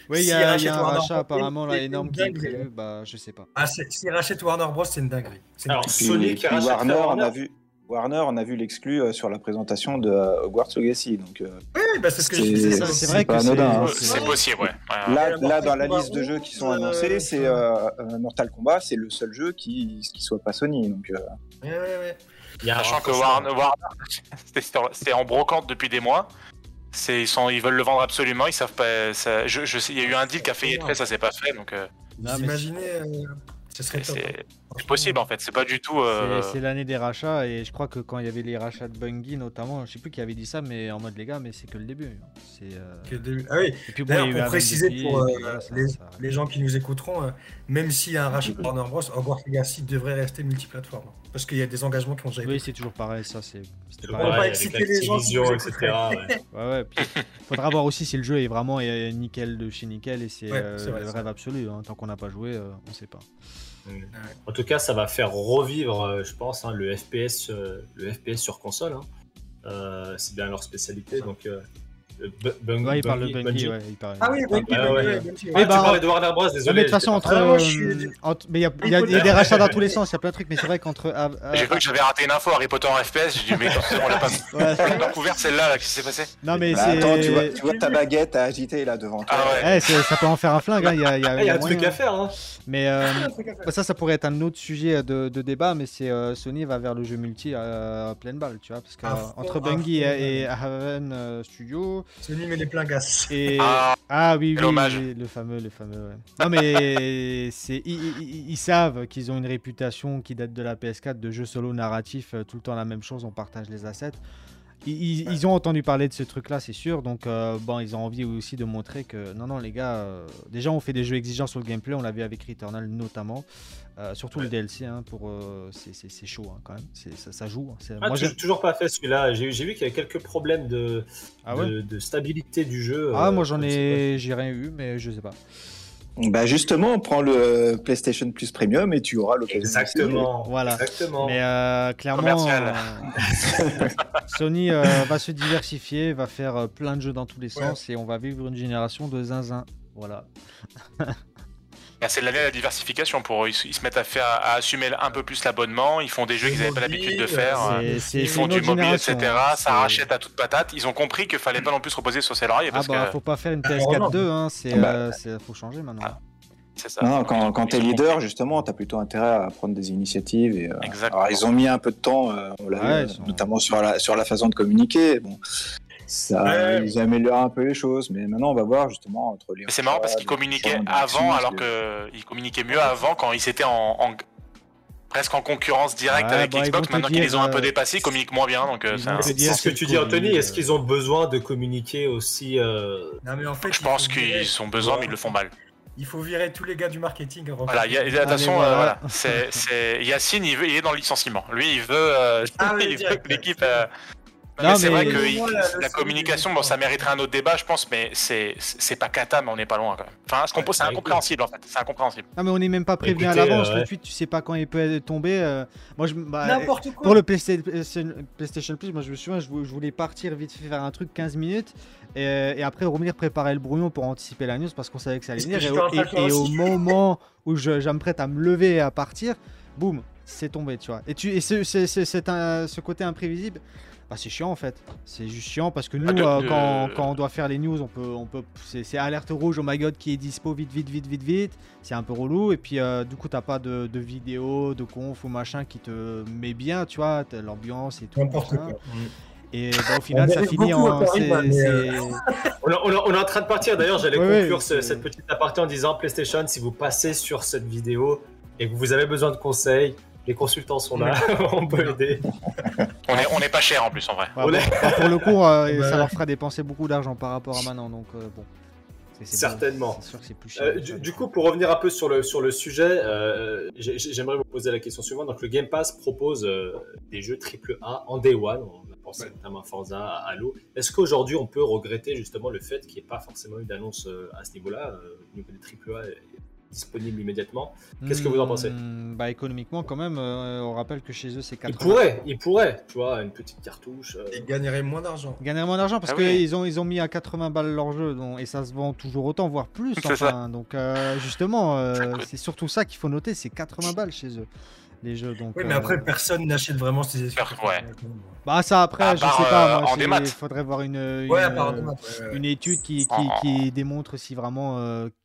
Oui, il y a, y un
Warner
rachat
Bros,
apparemment là, énorme
une
qui est
dinguerie.
prévu. Bah, je sais pas.
Ah, s'ils rachètent Warner Bros, c'est une dinguerie.
Alors, Sony qui rachète
Warner, on
Warner.
a vu. Warner, on a vu l'exclu euh, sur la présentation de euh, Hogwarts Legacy. Donc euh,
Oui, bah, c'est ce que je disais.
c'est vrai
pas
que c'est-
anodin, hein.
c'est-
possible, ouais.
Là, dans la liste de jeux qui sont
11,
annoncés,
euh,
c'est Mortal Kombat, c'est le seul jeu qui qui soit pas Sony. Donc euh,
Sachant que. Warner, Warner c'était- en brocante depuis des mois. Ils, sont, ils veulent le vendre absolument, ils savent pas. Ça, je, je sais, il y a eu un deal qui a failli être fait, ça s'est pas fait, donc euh,
Non,
Vous
mais
imaginez, euh, ce serait
c'est,
hein.
c'est possible en fait. C'est pas du tout. euh,
C'est l'année des rachats et je crois que quand il y avait les rachats de Bungie notamment, je sais plus qui avait dit ça, mais en mode les gars, mais c'est que le début. C'est. euh,
début- Ah oui,
Et puis bon,
pour préciser
depuis,
pour euh,
puis voilà, ça-
les,
ça-
les gens qui nous écouteront, euh, même s'il y a un rachat de Warner Bros, Hogwarts Legacy devrait rester multiplateforme. Parce qu'il y a des engagements qui ont déjà été
Oui, c'est toujours pareil, ça c'est.
Ouais,
va pas exciter les gens nous
etc. ouais.
Ouais, ouais. Puis, faudra voir aussi si le jeu est vraiment euh, nickel de chez nickel et c'est
Ouais,
euh,
c'est vrai,
le rêve absolu. hein. Tant qu'on n'a pas joué, euh, on sait pas.
En tout cas, ça va faire revivre, euh, je pense, hein, le FPS, euh, le FPS sur console. hein. Euh, c'est bien leur spécialité. Donc, euh, euh, Bu- Bung-
Ouais, il parle de
Bungie-
Bungie,
Bungie.
ouais, il parle.
Ah oui, Bungie,
Ah,
Bungie,
ouais.
ouais, Bungie,
Ah,
ouais.
tu
bah,
parlais de Warner Bros, désolé.
mais de toute façon, entre.
Ah, moi, je suis
euh, entre- mais il y a, il y a- y a des rachats dans tous les sens, il y a plein de trucs, mais c'est vrai qu'entre. ah,
J'ai cru que j'avais raté une info Harry Potter en FPS. J'ai dit, mais on l'a pas on l'a couvert celle-là, là, qu'est-ce qui s'est passé
Non, mais
bah,
c'est.
attends, tu vois, tu vois ta baguette à agiter là devant toi.
Ah ouais.
Eh, ça peut en faire un flingue, hein, il y a, il y a-
un truc à faire. Hein.
Mais euh, ça, ça pourrait être un autre sujet de, débat, mais c'est euh, Sony va vers le jeu multi à pleine balle, tu vois, parce qu'entre
à
Bungie et, Haven euh, Studio
Sony met les pleins gaz.
et
Ah,
ah oui oui, le fameux le fameux ouais. non mais c'est ils, ils- ils savent qu'ils ont une réputation qui date de la PS4 de jeux solo narratifs euh, tout le temps la même chose on partage les assets ils, ils- ils ont entendu parler de ce truc-là, c'est sûr. Donc, euh, bon, ils ont envie aussi de montrer que non, non, les gars, euh, déjà, on fait des jeux exigeants sur le gameplay. On l'a vu avec Returnal notamment. Euh, surtout le DLC, hein, pour euh, c'est- chaud hein, quand même. C'est- Ça, ça joue. hein. C'est-
Ah,
Moi, j'ai-
toujours pas fait celui-là. J'ai j'ai vu qu'il y avait quelques problèmes de,
ah ouais.
de, de stabilité du jeu.
Ah,
euh,
moi j'en
je sais
ai, j'ai rien eu, mais je sais pas.
Bah justement, on prend le euh, PlayStation Plus Premium et tu auras l'occasion.
Exactement.
Voilà.
Exactement.
Mais euh, clairement,
Commercial.
euh, Sony euh, va se diversifier, va faire euh, plein de jeux dans tous les
Ouais.
sens et on va vivre une génération de zinzin. Voilà.
bah, c'est l'année de la diversification pour eux. Ils, se- mettent à faire, à assumer un peu plus l'abonnement. Ils font des jeux qu'ils n'avaient pas l'habitude de faire.
euh,
Ils font du mobile, etc.
hein.
Ça rachète à toute patate. Ils ont compris qu'il fallait pas non plus se reposer sur ses lauriers
Ah
parce
bah,
que
faut pas faire une
Ah,
PS4
non.
2, hein, c'est,
Bah,
euh, c'est- faut changer maintenant.
Ah. c'est ça.
Non, quand, quand t'es
ont
leader, justement, t'as plutôt intérêt à prendre des initiatives. Et, euh, alors, ils ont mis un peu de temps, euh, on l'a
Ouais,
vu,
ils sont-
notamment sur la, sur la façon de communiquer. Bon, ça,
Ouais.
ils améliorent un peu les choses, mais maintenant, on va voir justement entre les.
Mais c'est marrant parce qu'ils communiquaient avant alors
parce
qu'ils communiquaient mieux avant quand ils étaient en, en- presque en concurrence directe
Ouais,
avec
bah, ils
Xbox.
te
Maintenant qu'ils les ont un peu
euh,
dépassés, ils communiquent moins bien. Donc euh,
ils
c'est un-
ce que tu dis, Anthony. Est-ce
euh.
qu'ils ont besoin de communiquer aussi euh,
Non, mais en fait,
je
il
pense
faut virer-
qu'ils ont besoin, mais ils le font mal.
Il faut virer tous les gars du marketing. et
Voilà, il y a- de toute
Allez,
façon,
voilà.
euh, voilà, c'est, c'est- Yacine, il, veut, il est dans le licenciement. Lui, il veut, euh,
Ah
il veut que l'équipe. Euh,
Non,
mais c'est
mais-
vrai que il-
la-
communication, bon, ça mériterait un autre débat, je pense, mais c'est, c'est pas cata, mais on n'est pas loin quand même. Enfin, ce qu'on
Ouais,
pose, c'est
bah,
incompréhensible en fait. C'est incompréhensible.
Non mais on n'est même pas prévenu à l'avance,
euh,
le
ouais.
tweet tu sais pas quand il peut tomber. euh, moi je bah,
N'importe quoi.
pour le PlayStation, PlayStation Plus, moi je me souviens, je vou- je voulais partir vite fait faire un truc 15 minutes et, et après revenir préparer le brouillon pour anticiper la news parce qu'on savait que ça allait
ce
venir. Et, au- et- et moment où je, je me prête à me lever et à partir, boum, c'est tombé, tu vois. Et, tu, et ce, c'est- c'est- c'est un- ce côté imprévisible, bah, c'est chiant en fait. C'est juste chiant parce que nous,
Ah, de-
euh, quand, quand on doit faire les news, on peut, on peut, c'est alerte rouge, oh my god, qui est dispo vite, vite, vite, vite, vite. C'est un peu relou. Et puis, euh, du coup, t'as pas de, de vidéo, de conf ou machin qui te met bien, tu vois, t'as l'ambiance et tout.
N'importe
machin.
quoi.
Et bah, au final, ça finit en.
Paris, bah, mais,
On, a- on a- on est en train de partir. D'ailleurs, j'allais
Ouais,
conclure ce- cette petite aparté en disant PlayStation, si vous passez sur cette vidéo et que vous avez besoin de conseils, les consultants sont là. on peut aider.
On est, on est pas cher en plus en vrai.
Ouais,
On
bon,
est-
bah, pour le coup, euh,
Bah,
ça leur fera dépenser beaucoup d'argent par rapport à maintenant. Donc, euh, bon.
Certainement. du, coup, pour revenir un peu sur le, sur le sujet, j'aimerais vous poser la question suivante. Donc, le Game Pass propose des jeux AAA en Day One. On a pensé notamment à Forza, à Halo. Est-ce qu'aujourd'hui, on peut regretter justement le fait qu'il n'y ait pas forcément eu d'annonce à ce niveau-là, au niveau des AAA disponible immédiatement. Qu'est-ce que vous en pensez
hmm, Bah économiquement quand même, euh, on rappelle que chez eux c'est 4
Ils pourraient, ils pourraient, tu vois, une petite cartouche.
Euh... Ils gagneraient moins d'argent.
Ils gagneraient moins d'argent parce ah qu'ils ont, ils ont mis à 80 balles leur jeu et ça se vend toujours autant, voire plus. Enfin, donc euh, justement, euh, c'est surtout ça qu'il faut noter, c'est 80 balles chez eux les jeux. Donc,
oui, mais après, personne n'achète vraiment ces
exclus. Ouais.
Bah, ça, après, je sais pas. il faudrait voir une, une, étude qui, qui, qui, démontre si vraiment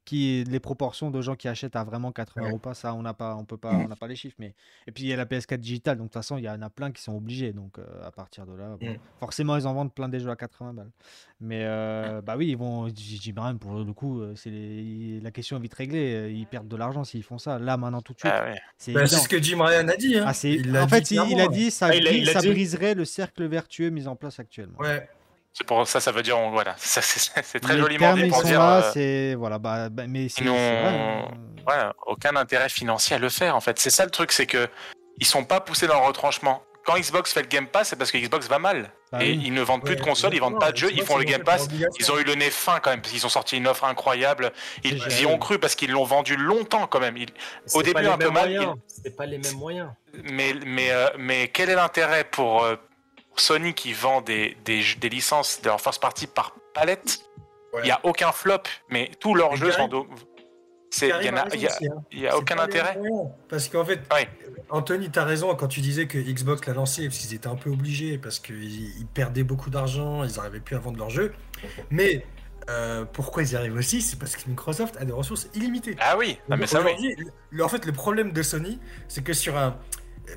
qui les proportions de gens qui achètent à vraiment 80 euros pas, ça on n'a pas, on peut pas, on n'a pas les chiffres. Mais et puis il y a la PS4 digitale, donc de toute façon il y en a plein qui sont obligés. Donc euh, à partir de là, mm. forcément ils en vendent plein des jeux à 80 balles. Mais euh, bah oui, ils vont, même pour le coup, euh, c'est la question est vite réglée. Ils perdent de l'argent s'ils font ça. Là maintenant tout de suite.
Ah bah, c'est ce que Jim Ryan a dit. Hein.
Ah, il en fait, il, a dit ça, ah, ça briserait le cercle vertueux mis en place actuellement.
Ouais.
C'est pour ça, ça veut dire, voilà, c'est très joliment dit pour dire.
Là, euh, voilà, bah, bah, mais ils
n'ont aucun intérêt financier à le faire. En fait, c'est ça le truc, c'est que ils sont pas poussés dans le retranchement. Quand Xbox fait le Game Pass, c'est parce que Xbox va mal. Bah et ils ne vendent plus de consoles, ils vendent pas de jeux, ils font le Game Pass. Ils ont eu le nez fin quand même, parce qu'ils ont sorti une offre incroyable. Ils, y ont cru parce qu'ils l'ont vendu longtemps quand même.
Au début, un peu mal. C'était pas les mêmes moyens.
Mais, mais, euh, mais quel est l'intérêt pour, euh, Sony qui vend des, des, des licences de leur first party par palette, il n'y a aucun flop, mais tous leurs jeux sont. Il n'y a, y a, y a aucun intérêt.
Parce qu'en fait, Anthony, tu as raison quand tu disais que Xbox l'a lancé, parce qu'ils étaient un peu obligés, parce qu'ils perdaient beaucoup d'argent, ils n'arrivaient plus à vendre leurs jeux. Mais euh, pourquoi ils y arrivent aussi C'est parce que Microsoft a des ressources illimitées.
Ah oui, ah, mais ça oui.
En fait, le problème de Sony, c'est que sur un,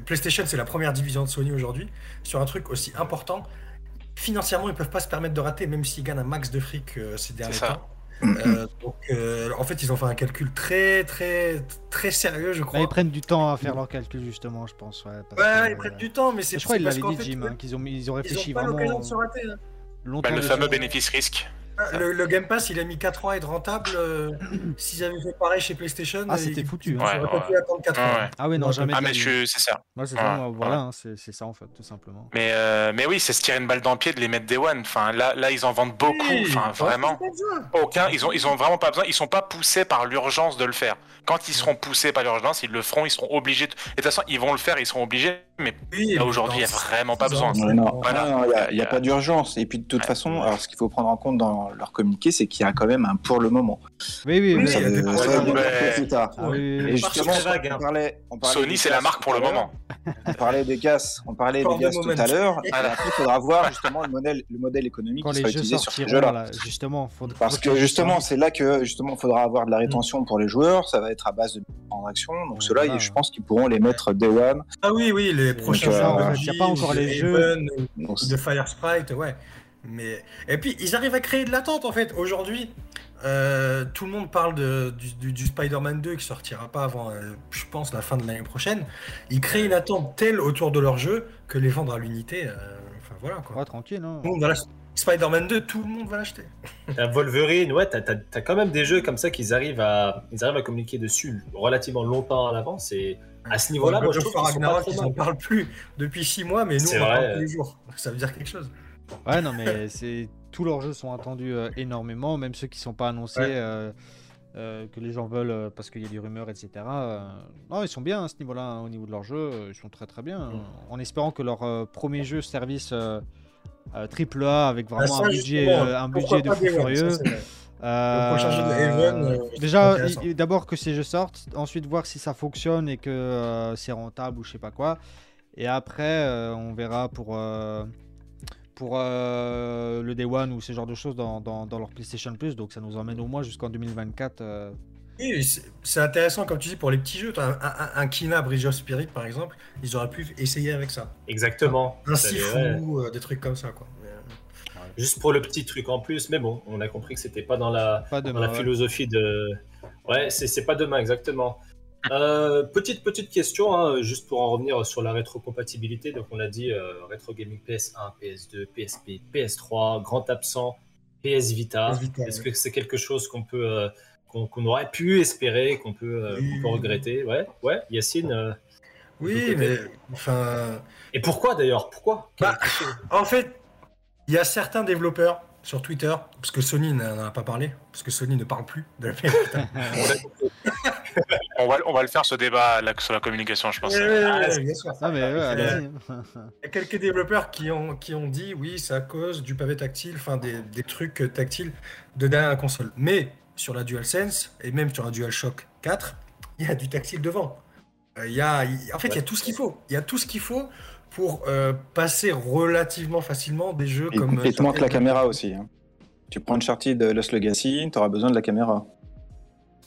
PlayStation, c'est la première division de Sony aujourd'hui. Sur un truc aussi important, financièrement, ils peuvent pas se permettre de rater, même s'ils gagnent un max de fric euh, ces derniers temps. Euh, donc, euh, en fait, ils ont fait un calcul très, très, très sérieux, je crois.
ils prennent du temps à faire leur calcul, justement, je pense.
Ouais, ils prennent du temps, mais c'est.
Je crois qu'ils l'avaient dit, Jim, hein, qu'ils ont, ils ont réfléchi ils ont pas vraiment. De se rater,
hein. bah, le fameux bénéfice-risque.
Ah, le, Game Pass, il a mis 4 ans à être rentable. Euh, s'ils avaient fait pareil chez PlayStation,
ah, c'était foutu.
Hein. Ouais, ouais. pu attendre 4 ans.
Ah oui, non, jamais.
Ah, mais c'est ça.
c'est ça, voilà, hein, c'est ça en fait, tout simplement.
Mais, euh, mais oui, c'est se tirer une balle dans le pied de les mettre Day One. Enfin, là, là, ils en vendent beaucoup. Enfin, vraiment. Aucun, ils ont, ils ont vraiment pas besoin. Ils sont pas poussés par l'urgence de le faire. Quand ils seront poussés par l'urgence, ils le feront, ils seront obligés. Et de toute façon, ils vont le faire, ils seront obligés. Mais aujourd'hui, il n'y a vraiment pas besoin.
Non, il n'y a, pas d'urgence. Et puis de toute façon, alors ce qu'il faut prendre en compte dans leur communiqué, c'est qu'il y a quand même un pour le moment.
Oui, oui, oui. Ça,
plus tard. Et justement, on parlait,
Sony, c'est la marque pour le moment.
On parlait des gaz, on parlait des gaz tout à l'heure. Après, il faudra voir justement le modèle, le modèle économique
qui
sera utilisé sur ces jeux-là.
Justement,
parce que justement, c'est là que justement, il faudra avoir de la rétention pour les joueurs. Ça va être à base de transactions. Donc ceux-là, je pense qu'ils pourront les mettre day one.
Ah oui, oui, les prochains jeux. Il n'y a pas encore les jeux de Fire Sprite, ouais. Mais et puis ils arrivent à créer de l'attente en fait. Aujourd'hui, euh, tout le monde parle de, du, Spider-Man 2 qui sortira pas avant, euh, je pense, la fin de l'année prochaine. Ils créent une attente telle autour de leur jeu que les vendre à l'unité. Euh, enfin voilà quoi.
Ouais, tranquille, non
Spider-Man 2, tout le monde va l'acheter.
Wolverine, ouais, t'as as, quand même des jeux comme ça qu'ils arrivent à, ils arrivent à communiquer dessus relativement longtemps à l'avance. Et à ce niveau-là, moi je trouve qu'ils
n'en parlent plus depuis 6 mois, mais nous on en parle tous les jours. Ça veut dire quelque chose.
Ouais, non, mais c'est tous leurs jeux sont attendus euh, énormément, même ceux qui sont pas annoncés, euh, euh, que les gens veulent parce qu'il y a des rumeurs, etc. non, ils sont bien à ce niveau-là, hein, au niveau de leurs jeux, ils sont très très bien. Mm. En espérant que leur premier jeu service triple A avec vraiment un budget, un budget de fou furieux. Déjà, d'abord que ces jeux sortent, ensuite voir si ça fonctionne et que c'est rentable ou je sais pas quoi. Et après, on verra pour pour euh, le Day One ou ce genre de choses dans, dans, leur PlayStation Plus. Donc ça nous emmène au moins jusqu'en 2024. Euh.
Oui, c'est intéressant, comme tu dis, pour les petits jeux. Un, un, Kina Bridge of Spirit, par exemple, ils auraient pu essayer avec ça.
Exactement.
Un Sifu, euh, des trucs comme ça. quoi.
Juste pour le petit truc en plus, mais bon, on a compris que c'était pas dans la, dans la philosophie de. Ouais, c'est pas demain, exactement. Euh, petite petite question, hein, juste pour en revenir sur la rétrocompatibilité. Donc on a dit euh, rétro gaming PS1, PS2, PSP, PS3, grand absent PS Vita. Est-ce que c'est quelque chose qu'on peut, euh, qu'on aurait pu espérer, qu'on peut, euh, qu'on peut regretter? Ouais, ouais. Yacine. euh,
Oui, mais enfin,
Et pourquoi d'ailleurs? Pourquoi?
Bah, en fait, il y a certains développeurs sur Twitter, parce que Sony n'en a pas parlé, parce que Sony ne parle plus de la PS Vita.
On va, on va le faire ce débat là, sur la communication, je pense.
Ah,
bien sûr.
Ah, mais ouais, allez-y.
Il y a quelques développeurs qui ont, qui ont dit oui, c'est à cause du pavé tactile, enfin des, des trucs tactiles de derrière la console. Mais sur la DualSense et même sur la DualShock 4, il y a du tactile devant. Euh, il y a, il- en fait, il y a tout ce qu'il faut. Il y a tout ce qu'il faut pour euh, passer relativement facilement des jeux
Et,
comme.
et te manque la caméra aussi. hein. Tu prends Uncharted de Lost Legacy, tu auras besoin de la caméra.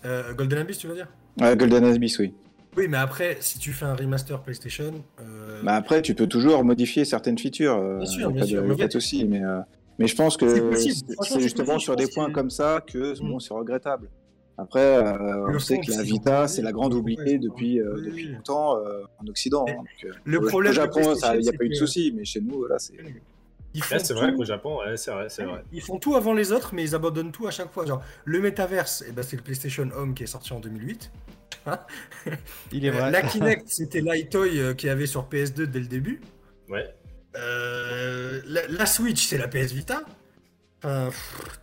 Euh, Golden Abyss, tu veux dire?
Ouais, Golden Abyss, oui.
Oui, mais après, si tu fais un remaster PlayStation. euh,
Bah après, tu peux toujours modifier certaines features. euh,
Bien sûr, bien sûr,
de,
mais
pas de souci, mais, mais je pense que c'est justement sur des points
que-
comme ça que
Mm.
bon, c'est regrettable. Après, euh, on sait que la Vita, c'est la grande oubliée depuis, euh,
oui,
depuis longtemps euh, en Occident. Hein. Donc,
le
au-
problème
au Japon, il n'y a pas eu de souci, mais chez nous, là, c'est.
c'est vrai qu'au Japon, ouais, c'est vrai, c'est vrai.
Ils font tout avant les autres, mais ils abandonnent tout à chaque fois. Genre, le Metaverse, eh ben, c'est le PlayStation Home qui est sorti en 2008.
Il est vrai.
La Kinect, c'était l'iToy qu'il y avait sur PS2 dès le début.
Ouais.
Euh, la, la Switch, c'est la PS Vita. Enfin, pff,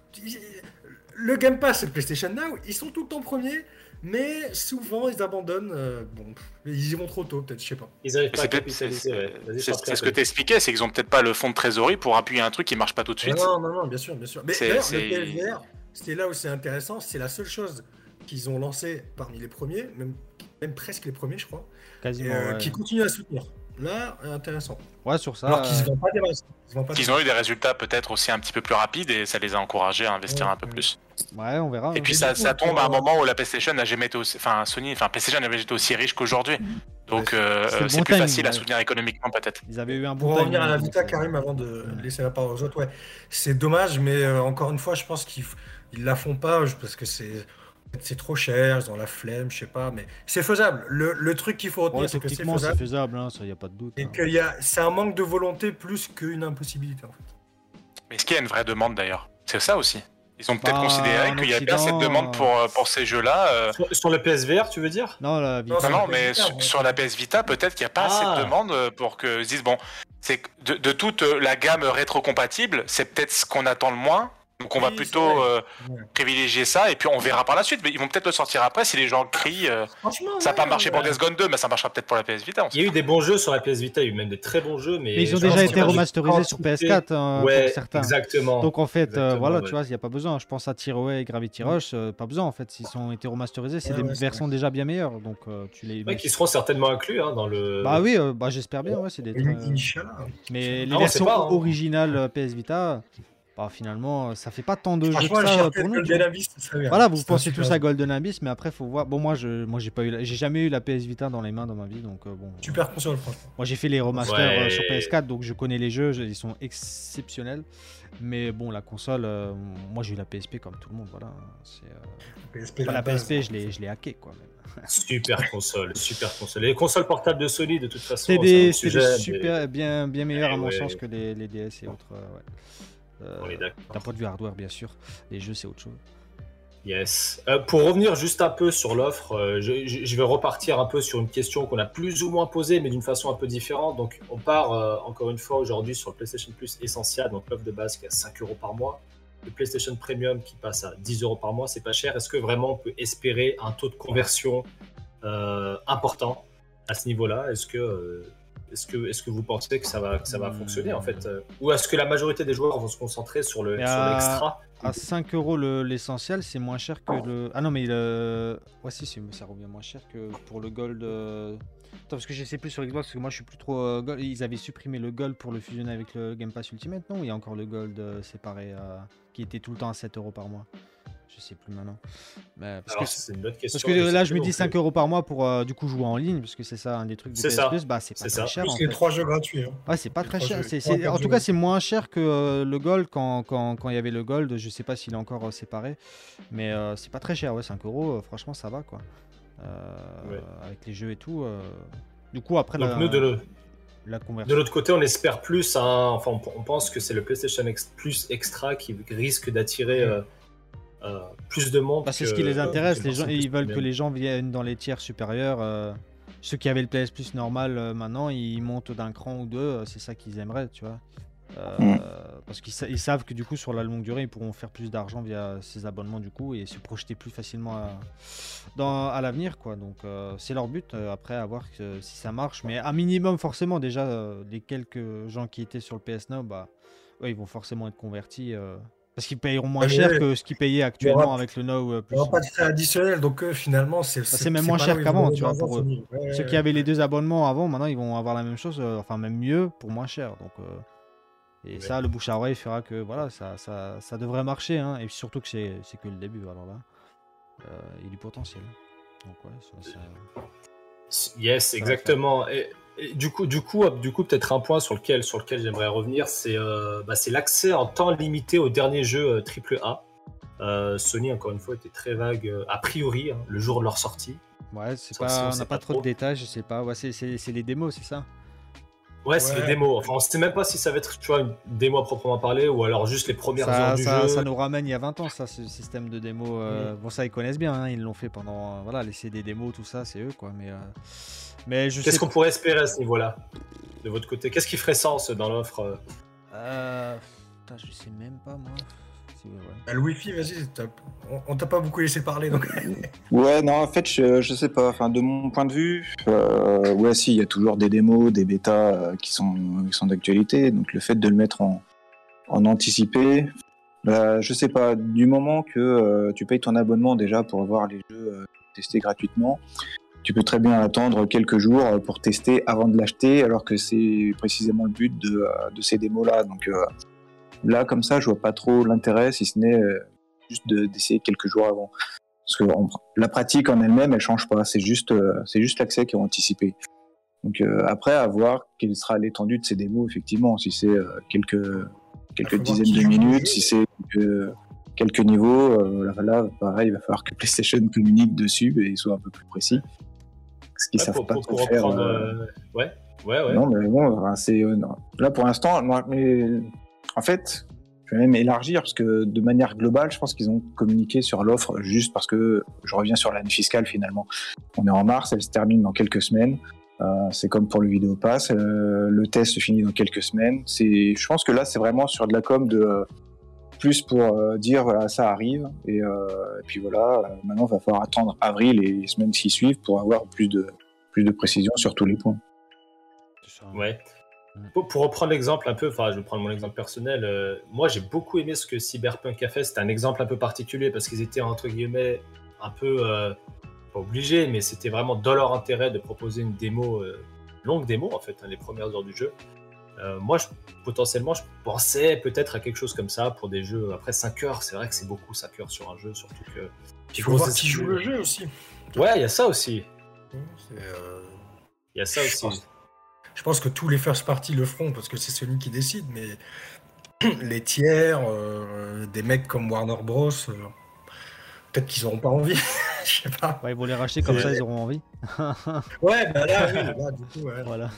le Game Pass, c'est le PlayStation Now. Ils sont tout le temps premiers, mais souvent ils abandonnent. euh, bon, ils y vont trop tôt, peut-être, je sais pas.
Ils pas à
C'est
capitaliser.
ce que tu expliquais, c'est qu'ils ont peut-être pas le fonds de trésorerie pour appuyer un truc qui marche pas tout de suite.
Non, non, non, bien sûr, bien sûr. Mais
C'est-
d'ailleurs,
c'est-
le PSVR, c'est là où c'est intéressant. C'est la seule chose qu'ils ont lancé parmi les premiers, même, même presque les premiers, je crois, et,
Quasiment.
euh,
ouais.
qui continuent à soutenir. Là, euh, intéressant.
Ouais, sur ça.
Alors qu'ils se
euh,
vendent pas des masses. Ils
ont eu des résultats peut-être aussi un petit peu plus rapides et ça les a encouragés à investir
Ouais,
un peu
ouais.
plus.
Ouais, on verra.
Et puis ça, ça tombe à un moment où la PlayStation n'a jamais été aussi, enfin Sony, enfin PlayStation n'a jamais été aussi riche qu'aujourd'hui. Donc euh,
C'est le
c'est
bon
plus facile à soutenir économiquement peut-être.
Ils avaient eu un bon
Pour revenir à la Vita, Karim, avant de
Ouais.
laisser la parole aux autres, ouais. C'est dommage, mais euh, encore une fois, je pense qu'ils ils la font pas parce que c'est c'est trop cher, ils ont la flemme, je sais pas, mais c'est faisable. Le, le truc qu'il faut retenir,
Ouais,
c'est que c'est
techniquement, c'est
faisable
faisable, hein, ça y a pas de doute.
et
hein.
que y a- c'est un manque de volonté plus qu'une impossibilité. En fait.
Mais est-ce qu'il y a une vraie demande d'ailleurs? C'est ça aussi. Ils ont peut-être
Bah,
considéré qu'il y a bien cette demande pour, euh, pour ces jeux-là. euh,
Sur, sur le PSVR, tu veux dire?
Non, la Vita.
Non,
Non,
la
mais
PS Vita,
sur, la PS Vita, peut-être qu'il n'y a pas assez
Ah.
de demande euh, pour que se disent bon, c'est que de, de toute euh, la gamme rétro-compatible, c'est peut-être ce qu'on attend le moins. Donc on va
Oui,
plutôt euh, privilégier ça et puis on verra par la suite. Mais ils vont peut-être le sortir après si les gens crient. euh,
Franchement,
ça n'a pas
ouais,
marché
ouais.
pour Death Gone 2, mais ça marchera peut-être pour la PS Vita.
Il y a eu des bons jeux sur la PS Vita, il y a eu même des très bons jeux, mais.
Mais ils ont déjà été remasterisés sur
quantité.
PS4 hein,
Ouais,
pour certains.
exactement.
Donc en fait, euh, voilà,
ouais.
tu vois, il n'y a pas besoin. Je pense à Tearaway et Gravity Rush, euh, pas besoin en fait. S'ils ont été remasterisés, c'est
Ouais,
des versions déjà bien meilleures. Donc euh, tu les.
Ouais, qui seront certainement inclus hein, dans le.
Bah oui, euh, bah, j'espère bien, ouais, c'est des. Mais les
Ah, on sait
versions
hein.
originales PS Vita, bah, finalement, ça fait pas tant de jeux que
Franchement, le
ça
Uncharted
pour nous. tu
Golden
vois.
Abyss, bien.
Voilà, vous pensez tous à. Golden Abyss, mais après faut voir. Bon, moi, je, moi, j'ai pas eu, la- j'ai jamais eu la PS Vita dans les mains dans ma vie, donc euh, bon.
Super console, franchement.
Moi, j'ai fait les remasters
Ouais.
euh, sur PS4, donc je connais les jeux, je- ils sont exceptionnels. Mais bon, la console, euh, moi, j'ai eu la PSP comme tout le monde, voilà. C'est, euh,
PSP,
enfin, la. PSP, je l'ai, je l'ai hacké, quoi. même.
Super console, super console. Les consoles portables de Sony, de toute façon,
C'est des,
mais
super, bien, bien meilleurs
Eh
à mon
ouais.
sens que les, les DS et autres. euh, ouais. Euh. D'un point de vue hardware, bien sûr. Les jeux, c'est autre chose.
Yes. Euh, pour revenir juste un peu sur l'offre, euh, je, vais repartir un peu sur une question qu'on a plus ou moins posée, mais d'une façon un peu différente. Donc, on part euh, encore une fois aujourd'hui sur le PlayStation Plus Essential, donc l'offre de base qui est à 5 euros par mois. Le PlayStation Premium qui passe à 10 euros par mois, c'est pas cher. Est-ce que vraiment on peut espérer un taux de conversion important à ce niveau-là? Est-ce que, est-ce que, est-ce que vous pensez que ça va, que ça va fonctionner en fait euh, Ou est-ce que la majorité des joueurs vont se concentrer sur le
Mais
sur
à-
l'extra?
À 5 euros le- l'essentiel, c'est moins cher que le. Ah non, mais le. Ouais, si, ça revient moins cher que pour le Gold. euh, Attends, parce que je sais plus sur Xbox, parce que moi je suis plus trop euh, Gold. Ils avaient supprimé le Gold pour le fusionner avec le Game Pass Ultimate, non? Ou il y a encore le Gold euh, séparé euh, qui était tout le temps à 7 euros par mois Je sais plus maintenant. Mais parce
Alors,
que
c'est une bonne question.
Parce que
je sais
là, je me dis
plus.
5 euros par mois pour euh, du coup jouer en ligne, parce que c'est ça un des trucs du
C'est
PS
ça.
Plus, bah c'est pas
C'est
très
ça.
cher.
Plus
en
les
fait.
trois jeux gratuits. hein.
Ouais, c'est pas
Les
très cher. C'est- c'est- En tout
jeux.
cas, c'est moins cher que euh, le Gold quand, quand, quand il y avait le Gold. Je sais pas s'il est encore euh, séparé. Mais euh, c'est pas très cher. Ouais, 5 euros, euh, franchement, ça va quoi. Euh,
Ouais.
Avec les jeux et tout. euh. Du coup, après.
Donc,
la-
nous, de le,
la
De l'autre côté, on espère plus, enfin, on, pense que c'est le PlayStation Plus Extra qui risque d'attirer euh, euh, plus de monde.
Bah, c'est ce qui les intéresse. Les gens, ils veulent que les gens viennent dans les tiers supérieurs. euh, ceux qui avaient le PS Plus normal, euh, maintenant, ils montent d'un cran ou deux. euh, C'est ça qu'ils aimeraient, tu vois. Euh. Parce qu'ils sa- ils savent que du coup, sur la longue durée, ils pourront faire plus d'argent via ces abonnements du coup et se projeter plus facilement à, dans, à l'avenir, quoi. Donc, euh, c'est leur but. euh, après, à voir que- si ça marche. Mais à minimum, forcément, déjà, euh, les quelques gens qui étaient sur le PS Now, bah, eux, ils vont forcément être convertis. Euh, parce qu'ils payeront moins cher
ouais.
que ce qu'ils payaient actuellement
aura-
avec le Now euh,
Il
plus.
n'y aura pas de frais additionnels, donc eux, finalement, c'est
c'est même moins cher qu'avant, tu vois, pour.
Ouais,
Ceux
ouais,
qui avaient les deux abonnements avant, maintenant ils vont avoir la même chose, euh, enfin même mieux pour moins cher. Donc, euh, et
Ouais.
ça, le bouche à oreille fera que voilà, ça, ça, ça devrait marcher. hein, et surtout que c'est c'est que le début. Alors là, euh, il y a du potentiel. Donc ouais, ça- ça-
Yes, exactement. Et, et du coup, du coup, du coup, peut-être un point sur lequel, sur lequel j'aimerais revenir, c'est euh, bah, c'est l'accès en temps limité aux derniers jeux euh, AAA. Euh, Sony, encore une fois, était très vague euh, a priori hein, le jour de leur sortie.
Ouais, c'est pas,
on
n'a pas
pas
trop de détails, je sais pas. Ouais, c'est les démos, c'est ça?
Ouais, c'est
Ouais.
les démos. Enfin, on sait même pas si ça va être, tu vois, une démo à proprement parler ou alors juste les premières
ça,
heures du
ça-
jeu.
ça nous ramène il y a 20 ans, ça, ce système de démo. euh, Bon, ça, ils connaissent bien, hein, ils l'ont fait pendant. euh, voilà, laisser des démos, tout ça, c'est eux, quoi. Mais, euh, mais je
Qu'est-ce qu'on pourrait espérer à ce niveau-là de votre côté? Qu'est-ce qui ferait sens dans l'offre euh?
Euh, putain, je sais même pas, moi. Ouais.
Bah, le Wi-Fi, vas-y, on, on t'a pas beaucoup laissé parler, donc
Ouais, non, en fait, je, je sais pas. Enfin, de mon point de vue, euh, ouais, si, il y a toujours des démos, des bêtas euh, qui sont, qui sont d'actualité. Donc, le fait de le mettre en, en anticipé, bah, je sais pas. Du moment que euh, tu payes ton abonnement déjà pour avoir les jeux euh, testés gratuitement, tu peux très bien attendre quelques jours pour tester avant de l'acheter, alors que c'est précisément le but de, de ces démos-là. Donc, euh, là, comme ça, je vois pas trop l'intérêt, si ce n'est euh, juste de- d'essayer quelques jours avant. Parce que la pratique en elle-même, elle change pas. C'est juste, euh, c'est juste l'accès qui est anticipé. Donc euh, après, à voir quelle sera l'étendue de ces démos, effectivement. Si c'est euh, quelques, quelques dizaines de minutes, si c'est quelques, quelques niveaux, euh, là, là, pareil, il va falloir que PlayStation communique dessus et soit un peu plus précis. Ce qu'ils
Ouais,
savent
pour,
pas
pour-
trop
pour
faire.
Ouais, ouais, ouais.
non, mais bon, c'est là pour l'instant. moi, mais en fait, je vais même élargir parce que de manière globale, je pense qu'ils ont communiqué sur l'offre juste parce que je reviens sur l'année fiscale finalement. On est en mars, elle se termine dans quelques semaines. Euh, c'est comme pour le vidéo pass, euh, le test se finit dans quelques semaines. C'est, je pense que là, c'est vraiment sur de la com de euh, plus pour euh, dire voilà ça arrive et, euh, et puis voilà. euh, maintenant, il va falloir attendre avril et les semaines qui suivent pour avoir plus de plus de précision sur tous les points.
C'est ça.
Ouais.
Mm.
Pour, pour reprendre l'exemple un peu, enfin, je vais prendre mon exemple personnel. euh, moi, j'ai beaucoup aimé ce que Cyberpunk a fait. C'était un exemple un peu particulier parce qu'ils étaient entre guillemets un peu euh, pas obligés, mais c'était vraiment dans leur intérêt de proposer une démo, euh, longue démo en fait, hein, les premières heures du jeu. Moi, je- potentiellement, je pensais peut-être à quelque chose comme ça pour des jeux après 5 heures. C'est vrai que c'est beaucoup 5 heures sur un jeu, surtout que.
il faut voir qui joue le jeu aussi.
Ouais, il y a ça aussi. Il y a ça aussi.
Je pense que tous les first parties le feront parce que c'est Sony qui décide, mais les tiers, euh, des mecs comme Warner Bros, euh, peut-être qu'ils n'auront pas envie. Je sais pas.
Ouais, ils vont les racheter comme ça, ils auront envie.
Ouais, bah là, oui, là, du coup, ouais.
voilà.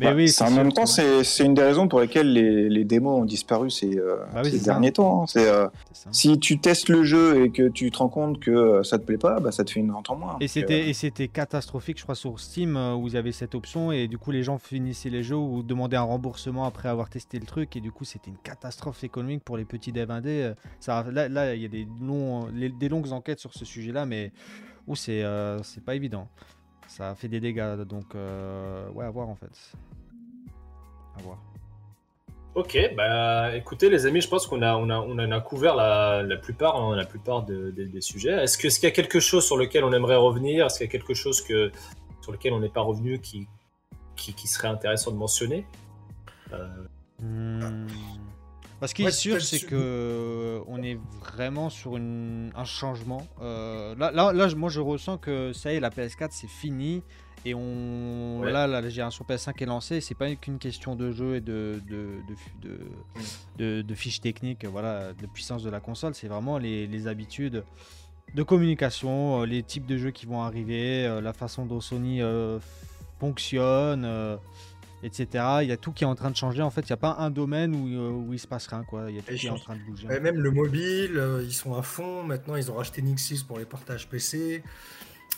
Mais
Bah,
oui,
c'est en même temps, c'est c'est une des raisons pour lesquelles les, les démos ont disparu ces, euh,
Bah oui,
ces
c'est ça.
derniers temps. hein. C'est euh, si tu testes le jeu et que tu te rends compte que euh, ça te plaît pas, bah, ça te fait une vente en moins.
Et
Donc,
c'était
euh,
et c'était catastrophique, je crois, sur Steam où il y avait cette option et du coup les gens finissaient les jeux ou demandaient un remboursement après avoir testé le truc et du coup c'était une catastrophe économique pour les petits devs indés. Ça, là, là, il y a des, longs, les- des longues enquêtes sur ce sujet-là, mais c'est euh, c'est pas évident. Ça fait des dégâts, donc euh, ouais, à voir en fait. À voir.
Ok, bah écoutez les amis, je pense qu'on a, a, on en a couvert la, plupart, hein, des sujets. Est-ce qu'il y a quelque chose sur lequel on aimerait revenir? Est-ce qu'il y a quelque chose sur lequel on n'est pas revenu qui, serait intéressant de mentionner? Euh.
Bah, ce qui
Ouais,
est sûr, c'est que euh, on est vraiment sur une- un changement. Euh, là, là, là, moi, je ressens que ça y est, la PS4, c'est fini. Et on,
Ouais.
là, la génération PS5 est lancée. C'est pas qu'une question de jeu et de, de, de, de, de- de fiches techniques, voilà, de puissance de la console. C'est vraiment les, les habitudes de communication, euh, les types de jeux qui vont arriver, la façon dont Sony euh, fonctionne. euh, etc. Il y a tout qui est en train de changer. En fait, il n'y a pas un domaine où, euh, où il se passe rien. Quoi. Il y a tout
Et
qui est en train de bouger.
Même le mobile, euh, ils sont à fond. Maintenant, ils ont racheté Nixis pour les partages PC.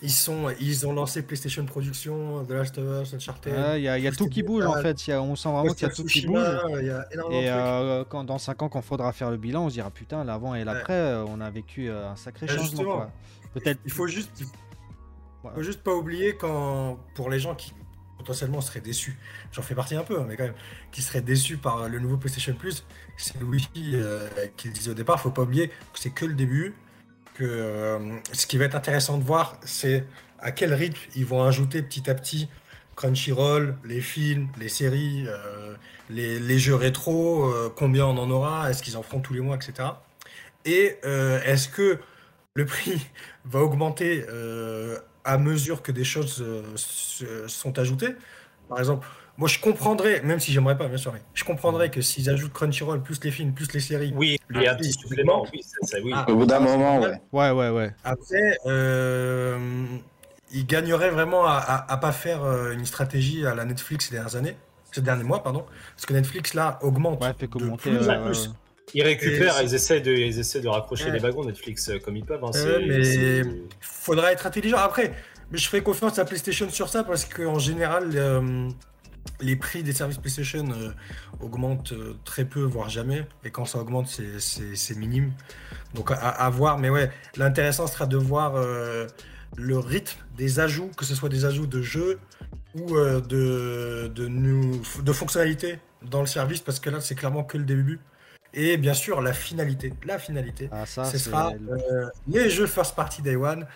Ils, sont, ils ont lancé PlayStation Production, The Last of Us, Uncharted.
Il y a, il y a
tout qui
bouge en fait. Il y a- on sent vraiment qu'il y a tout qui bouge.
Il y a énormément
Et
de
euh, quand, dans 5 ans, quand faudra faire le bilan, on se dira putain, l'avant et l'après, on a vécu un sacré
Bah,
changement. Peut-être.
Il faut juste, faut juste pas oublier quand, pour les gens qui potentiellement seraient déçus, j'en fais partie un peu, hein, mais quand même, qui seraient déçus par le nouveau PlayStation Plus, c'est Louis euh, qui le disait au départ, faut pas oublier que c'est que le début, que euh, ce qui va être intéressant de voir, c'est à quel rythme ils vont ajouter petit à petit Crunchyroll, les films, les séries, euh, les, les jeux rétro, euh, combien on en aura, est-ce qu'ils en feront tous les mois, etc. Et euh, est-ce que le prix va augmenter euh, à mesure que des choses euh, se- sont ajoutées. Par exemple, moi je comprendrais, même si j'aimerais pas, bien sûr, mais je comprendrais que s'ils ajoutent Crunchyroll plus les films plus les séries.
Oui, il y a un petit supplément. Oui, ça, ça, oui.
Ah.
Au bout d'un moment, ouais.
Ouais, ouais, ouais.
Après, euh, ils gagneraient vraiment à, à, à pas faire euh, une stratégie à la Netflix ces dernières années, ces derniers mois, pardon, parce que Netflix là augmente
Ouais, fait
de
commenter.
plus en
euh,
plus.
Ils récupèrent,
Et-
ils essaient de, ils essaient de raccrocher
Ouais.
les wagons Netflix euh, comme ils peuvent. hein,
Ouais, mais- faudra être intelligent. Après, mais je ferai confiance à PlayStation sur ça parce qu'en général, euh, les prix des services PlayStation euh, augmentent euh, très peu, voire jamais. Et quand ça augmente, c'est- minime. Donc à, à voir. Mais ouais, l'intéressant sera de voir le rythme des ajouts, que ce soit des ajouts de jeux ou de, de, nou- de fonctionnalités dans le service, parce que là, c'est clairement que le début. Et bien sûr, la finalité. La finalité
Ah, ça,
ce
c'est.
sera euh, les jeux first party day one.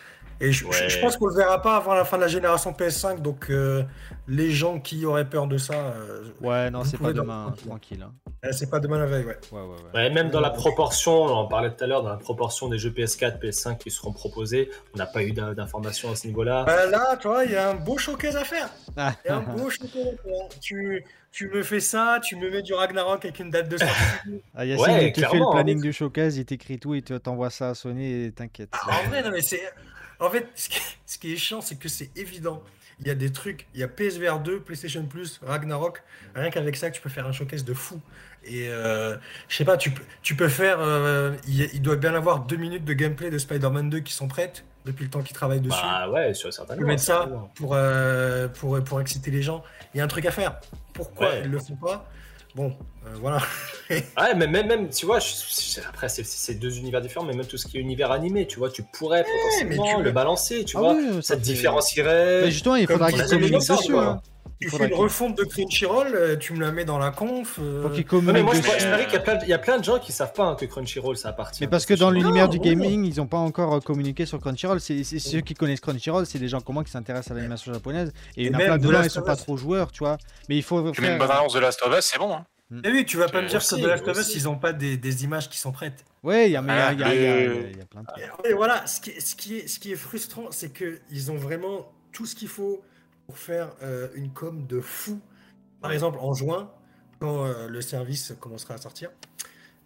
Et je, je-
Ouais.
je pense qu'on le verra pas avant la fin de la génération PS5. Donc euh, les gens qui auraient peur de ça, euh,
Ouais, non, c'est pas demain,
dormir
tranquille. hein.
Euh, c'est pas demain la veille. Ouais.
Ouais, ouais, ouais.
Ouais, même dans la proportion, on en parlait tout à l'heure, dans la proportion des jeux PS4, PS5 qui seront proposés, on n'a pas eu d'in- d'informations à ce niveau-là.
Bah, là, tu vois, il y a un beau showcase à faire.
Ah,
Il y a un beau showcase à faire. Tu, tu me fais ça, tu me mets du Ragnarok avec une date de sortie.
Ah, Yacine,
Ouais,
il te fait le
clairement,
planning du showcase, il t'écrit tout, il te- t'envoie ça à Sony et t'inquiète.
Ah, en vrai, non, mais c'est. En fait, ce qui, ce qui est chiant, c'est que c'est évident. Il y a des trucs, il y a PSVR 2, PlayStation Plus, Ragnarok. Rien qu'avec ça, tu peux faire un showcase de fou. Et euh, je sais pas, tu peux, tu peux faire. euh, il, il doit bien avoir deux minutes de gameplay de Spider-Man 2 qui sont prêtes depuis le temps qu'ils travaillent dessus.
Bah ouais, sur
tu
certains
peux mettre ça pour, euh, pour, pour exciter les gens. Il y a un truc à faire. Pourquoi
Ouais.
ils le font pas? Bon, euh, voilà.
Ouais, mais même, même tu vois, je- je- après c'est- deux univers différents, mais même tout ce qui est univers animé, tu vois, tu pourrais
mais
potentiellement
tu
le balancer, tu
Ah
vois.
oui, ça
ça te
fait-
différencierait.
Mais justement, il
Comme
faudra
on
qu'il
a jamais
communique
vu ça,
dessus.
quoi.
hein.
Tu fais une refonte de Crunchyroll, euh, tu me la mets dans la conf. euh,
Faut qu'il
Ouais, mais moi, je parie qu'il y a plein de- il y a plein de gens qui savent pas hein, que Crunchyroll ça appartient.
Mais parce que dans
l'univers
Non,
du
non.
gaming, ils n'ont pas encore euh, communiqué sur Crunchyroll. C'est c'est ceux qui connaissent Crunchyroll, c'est des gens comme moi qui s'intéressent à l'animation japonaise. Et il y en a plein de gens, ils sont pas trop joueurs, tu vois. Mais il faut
Tu mets une bonne annonce de Last of Us, c'est bon. Hein.
Eh oui, tu vas pas me dire
Aussi,
que The Last of Us, ils ont pas des, des images qui sont prêtes.
Ouais, il y a, mais il y a- il y a- il y a-
Ah,
il y a- il plein de trucs.
Et voilà, ce qui, est- ce qui est, ce qui est frustrant, c'est qu'ils ont vraiment tout ce qu'il faut pour faire euh, une com de fou. Par exemple, en juin, quand euh, le service commencera à sortir.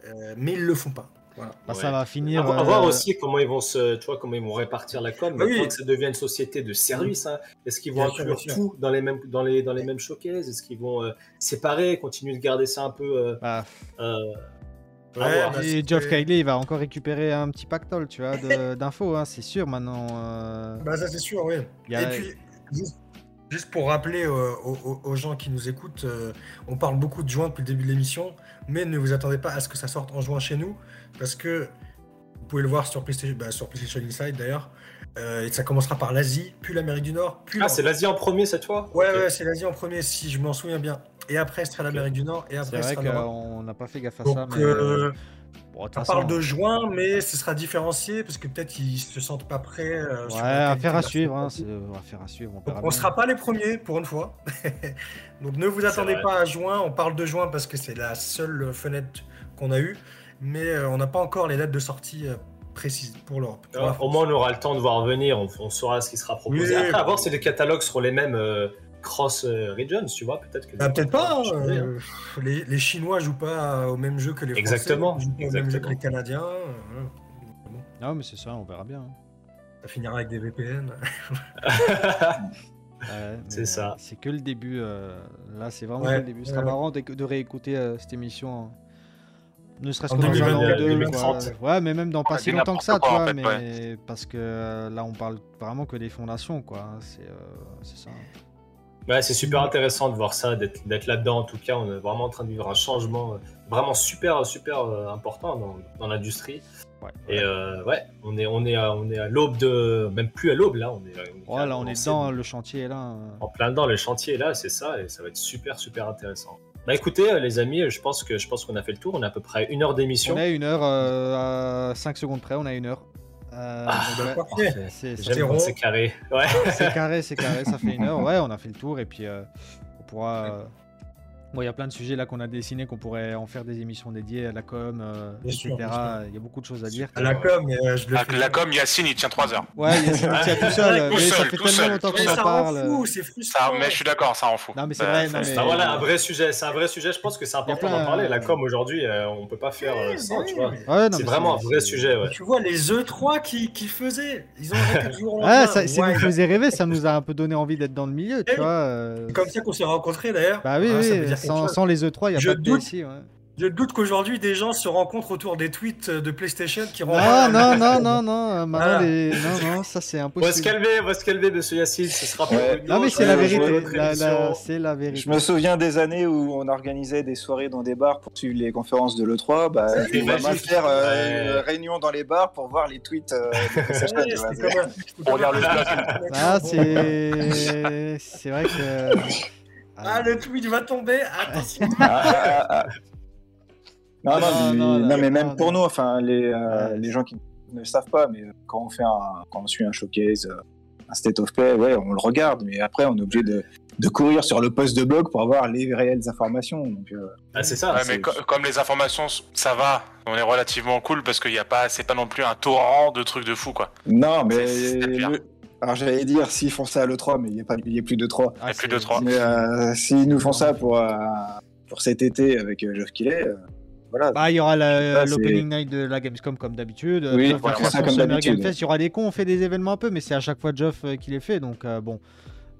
Euh, mais ils le font pas. Voilà.
Bah,
Ouais.
Ça va
À,
finir.
vo- à voir
euh,
aussi comment ils vont se, tu vois, comment ils vont répartir la com.
Bah oui.
Que ça devient une société de service, hein, est-ce qu'ils vont inclure tout dans les mêmes, dans les, dans les mêmes showcases? Est-ce qu'ils vont euh, séparer, continuer de garder ça un peu euh,
bah,
euh, à
Ouais, bah,
et Geoff Keighley, il va encore récupérer un petit pactole, tu vois, d'infos, hein, c'est sûr maintenant. euh,
Bah ça c'est sûr, oui.
il y a-
Et puis, juste, juste pour rappeler euh, aux, aux- aux gens qui nous écoutent, euh, on parle beaucoup de juin depuis le début de l'émission, mais ne vous attendez pas à ce que ça sorte en juin chez nous, parce que vous pouvez le voir sur PlayStation, bah, sur PlayStation Inside d'ailleurs, euh, et ça commencera par l'Asie, puis l'Amérique du Nord, puis...
Ah, c'est l'Asie en premier cette fois?
Ouais, ouais, c'est l'Asie en premier, si je m'en souviens bien. Et après, ce sera l'Amérique du Nord, et après, ce
vrai
sera l'Europe.
qu'on n'a pas fait gaffe à
Donc,
ça. Mais,
euh,
bon,
on
façon,
parle de juin, mais ce sera différencié, parce que peut-être ils se sentent pas prêts. euh,
Ouais,
la qualité
affaire à suivre. Hein, affaire à suivre. On, bien.
sera pas les premiers pour une fois. Donc ne vous attendez pas à juin. On parle de juin parce que c'est la seule fenêtre qu'on a eue, mais euh, on n'a pas encore les dates de sortie euh, précises pour l'Europe.
Au moins, on aura le temps de voir venir, on, on saura ce qui sera proposé.
Oui,
Après, à voir si les catalogues seront les mêmes cross euh, regions, tu vois, peut-être que.
Bah, peut-être pas. hein,
changer, hein.
euh, les, les Chinois jouent pas au même jeu que les Français.
Exactement,
Ils jouent pas au même jeu que les Canadiens. euh, voilà. Bon,
Non, mais c'est ça, on verra bien. hein.
ça finira avec des VPN.
Ouais,
C'est ça.
euh, C'est que le début. euh, là, c'est vraiment
Ouais,
le début. Ce sera
ouais.
marrant d'éc- de réécouter euh, cette émission. hein. Ne serait-ce
En
que dans un an
2022,
ou deux.
2030.
quoi. Ouais, mais même dans pas
Ouais,
si longtemps que ça, tu
quoi, en
vois.
fait,
mais parce que euh, là, on parle vraiment que des fondations, quoi. hein, C'est euh, c'est ça.
Ouais, c'est super intéressant de voir ça, d'être là-dedans. En tout cas, on est vraiment en train de vivre un changement euh, vraiment super, super euh, important dans, dans l'industrie.
Ouais.
Et euh, ouais, on est, on est, à, on est à l'aube de, même plus à l'aube là. On est, on est
Ouais, là, on est dedans. Le chantier est là. hein.
En plein dedans, le chantier est là, c'est ça, et ça va être super, super intéressant. Bah écoutez, euh, les amis, je pense que je pense qu'on a fait le tour. On a à peu près une heure d'émission.
On a une heure, euh, à 5 secondes près, on a une heure. Euh,
Ah,
Parfait.
c'est
carré. Ouais.
c'est carré, c'est carré, ça fait une heure. Ouais, on a fait le tour et puis euh, on pourra. Bon, il y a plein de sujets là qu'on a dessinés, qu'on pourrait en faire des émissions dédiées à la com, euh, etc. Il y a beaucoup de choses à dire.
À la com, mais euh, je le
la com, Yacine, il tient 3 heures.
Ouais, il y a il a tout seul,
Tout
mais ça
seul,
fait
tout
tellement
seul.
longtemps
Mais
qu'on en
ça
parle.
c'est
Ça,
frustrant.
mais je suis d'accord, ça en fout.
Non, mais c'est
Euh,
vrai, non, mais-
Ah, voilà, un vrai sujet. C'est un vrai sujet. Je pense que c'est important d'en parler. La com aujourd'hui, euh, on peut pas faire euh, sans, tu vois.
mais-
Ouais,
C'est
mais
vraiment un vrai sujet. Ouais.
Tu vois, les E3 qui, qui faisaient, ils ont arrêté du jour au lendemain.
ça, nous faisait rêver, ça nous a un peu donné envie d'être dans le milieu, tu
Eh
vois. euh,
C'est comme ça qu'on s'est rencontrés d'ailleurs.
Bah oui, Sans, les E3, il n'y a
Je
pas de
doute.
PSI. Ouais.
Je doute qu'aujourd'hui des gens se rencontrent autour des tweets de PlayStation qui
Non,
renvoient-
non, non, non, non, euh,
Ah.
les... non, non, ça c'est
On va se
impossible.
calmer, on va se calmer, monsieur Yacine. Ce sera
Ouais.
une
Non, mais c'est la vérité, la- c'est vérité.
Je me souviens des années où on organisait des soirées dans des bars pour suivre les conférences de l'E3. Bah, on va mal faire euh,
Ouais.
une réunion dans les bars pour voir les tweets euh, de PlayStation,
On regarde le.
Ah, c'est. C'est vrai que.
Ah, le tweet va tomber, attention.
Ah, ah, ah, ah. Non,
Ah,
non,
non,
mais,
non,
non,
là,
mais même
non,
pour
non.
nous, enfin, les, euh,
Ouais.
les gens qui ne le savent pas, mais quand on fait un, quand on suit un showcase, euh, un state of play, ouais, on le regarde, mais après, on est obligé de, de courir sur le post de blog pour avoir les réelles informations. Donc, euh,
Ah, c'est ça.
Ouais, mais co- comme les informations, ça va, on est relativement cool parce qu'il y a pas, c'est pas non plus un torrent de trucs de fou quoi.
non, mais le- alors j'allais dire s'ils font ça à l'E3, mais il n'y a, pas- il y a plus de 3.
Ah,
plus de trois.
Mais euh, s'ils nous font ça pour, euh, pour cet été avec euh, Geoff euh, voilà.
Bah, il y aura l'opening night de la Gamescom comme d'habitude.
Oui,
voilà,
ça comme d'habitude.
Il y aura des cons, on fait des événements un peu, mais c'est à chaque fois Geoff qui les fait, donc euh, bon.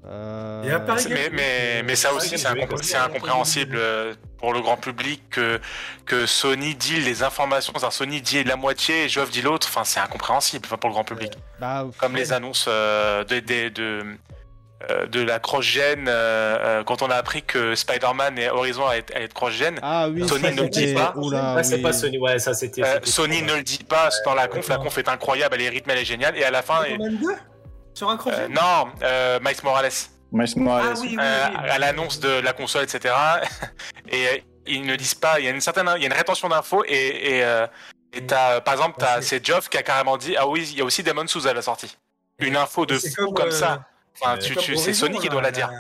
Euh,
Et à Paris
Mais, mais, mais ça aussi, c'est incom- c'est incompréhensible euh, pour le grand public que, que Sony dit les informations, c'est-à-dire Sony dit la moitié et Geoff dit l'autre, enfin c'est incompréhensible enfin, pour le grand public.
bah,
Comme les annonces euh, de, de, de, euh, de la cross-gen, euh, euh, quand on a appris que Spider-Man et Horizon allaient être, cross-gen,
Ah oui,
Sony
ça,
ne le dit pas.
Oula,
Ah, c'est
oui.
pas Sony. Ouais, ça c'était.
euh, Sony ne le dit pas dans la conf, la conf est incroyable, elle est rythmée, elle est géniale, et à la fin, et-
Spider-Man 2 Sur un
euh, non, euh, Miles Morales.
Miles Morales.
Ah oui, oui,
euh, à l'annonce de la console, etc. et euh, ils ne disent pas, il y a une certaine, il y a une rétention d'infos et, et, euh, et par exemple, t'as, c'est Geoff qui a carrément dit, ah oui, il y a aussi Demon Souls à la sortie. Une info de fou comme,
euh,
ça. Enfin,
c'est
tu,
comme
tu, c'est
Horizon,
Sony qui doit la dire.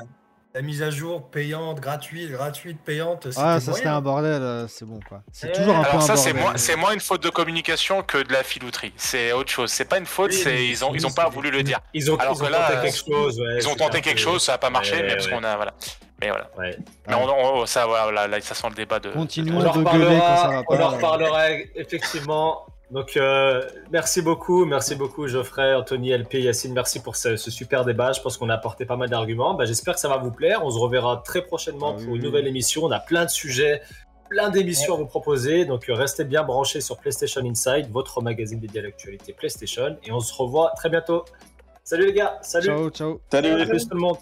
La mise à jour payante, gratuite, gratuite, payante.
Ah, ça c'était un bordel, euh, c'est bon quoi. C'est
Eh,
toujours un
Alors ça, c'est moins, c'est moins une faute de communication que de la filouterie. C'est autre chose. C'est pas une faute,
Oui,
c'est ils ont, ils ont pas voulu le dire.
Ils ont,
Alors
ils ont
que là,
tenté quelque chose. ouais,
Ils ont tenté quelque chose, ça a pas marché,
Ouais,
mais parce qu'on a, voilà. Mais voilà.
Ouais.
Mais on, on- ça, voilà, là, ça sent le débat de.
Continuons.
On en
de gueuler quand ça
on en reparlera effectivement. Donc, euh, merci beaucoup, merci beaucoup Geoffrey, Anthony, LP, Yacine, merci pour ce, ce super débat. Je pense qu'on a apporté pas mal d'arguments. Bah, J'espère que ça va vous plaire. On se reverra très prochainement
Ah
pour une nouvelle émission. On a plein de sujets, plein d'émissions à vous proposer. Donc, euh, restez bien branchés sur PlayStation Inside, votre magazine dédié à l'actualité PlayStation. Et on se revoit très bientôt. Salut les gars, salut.
Ciao, ciao.
Salut
À plus tout le monde.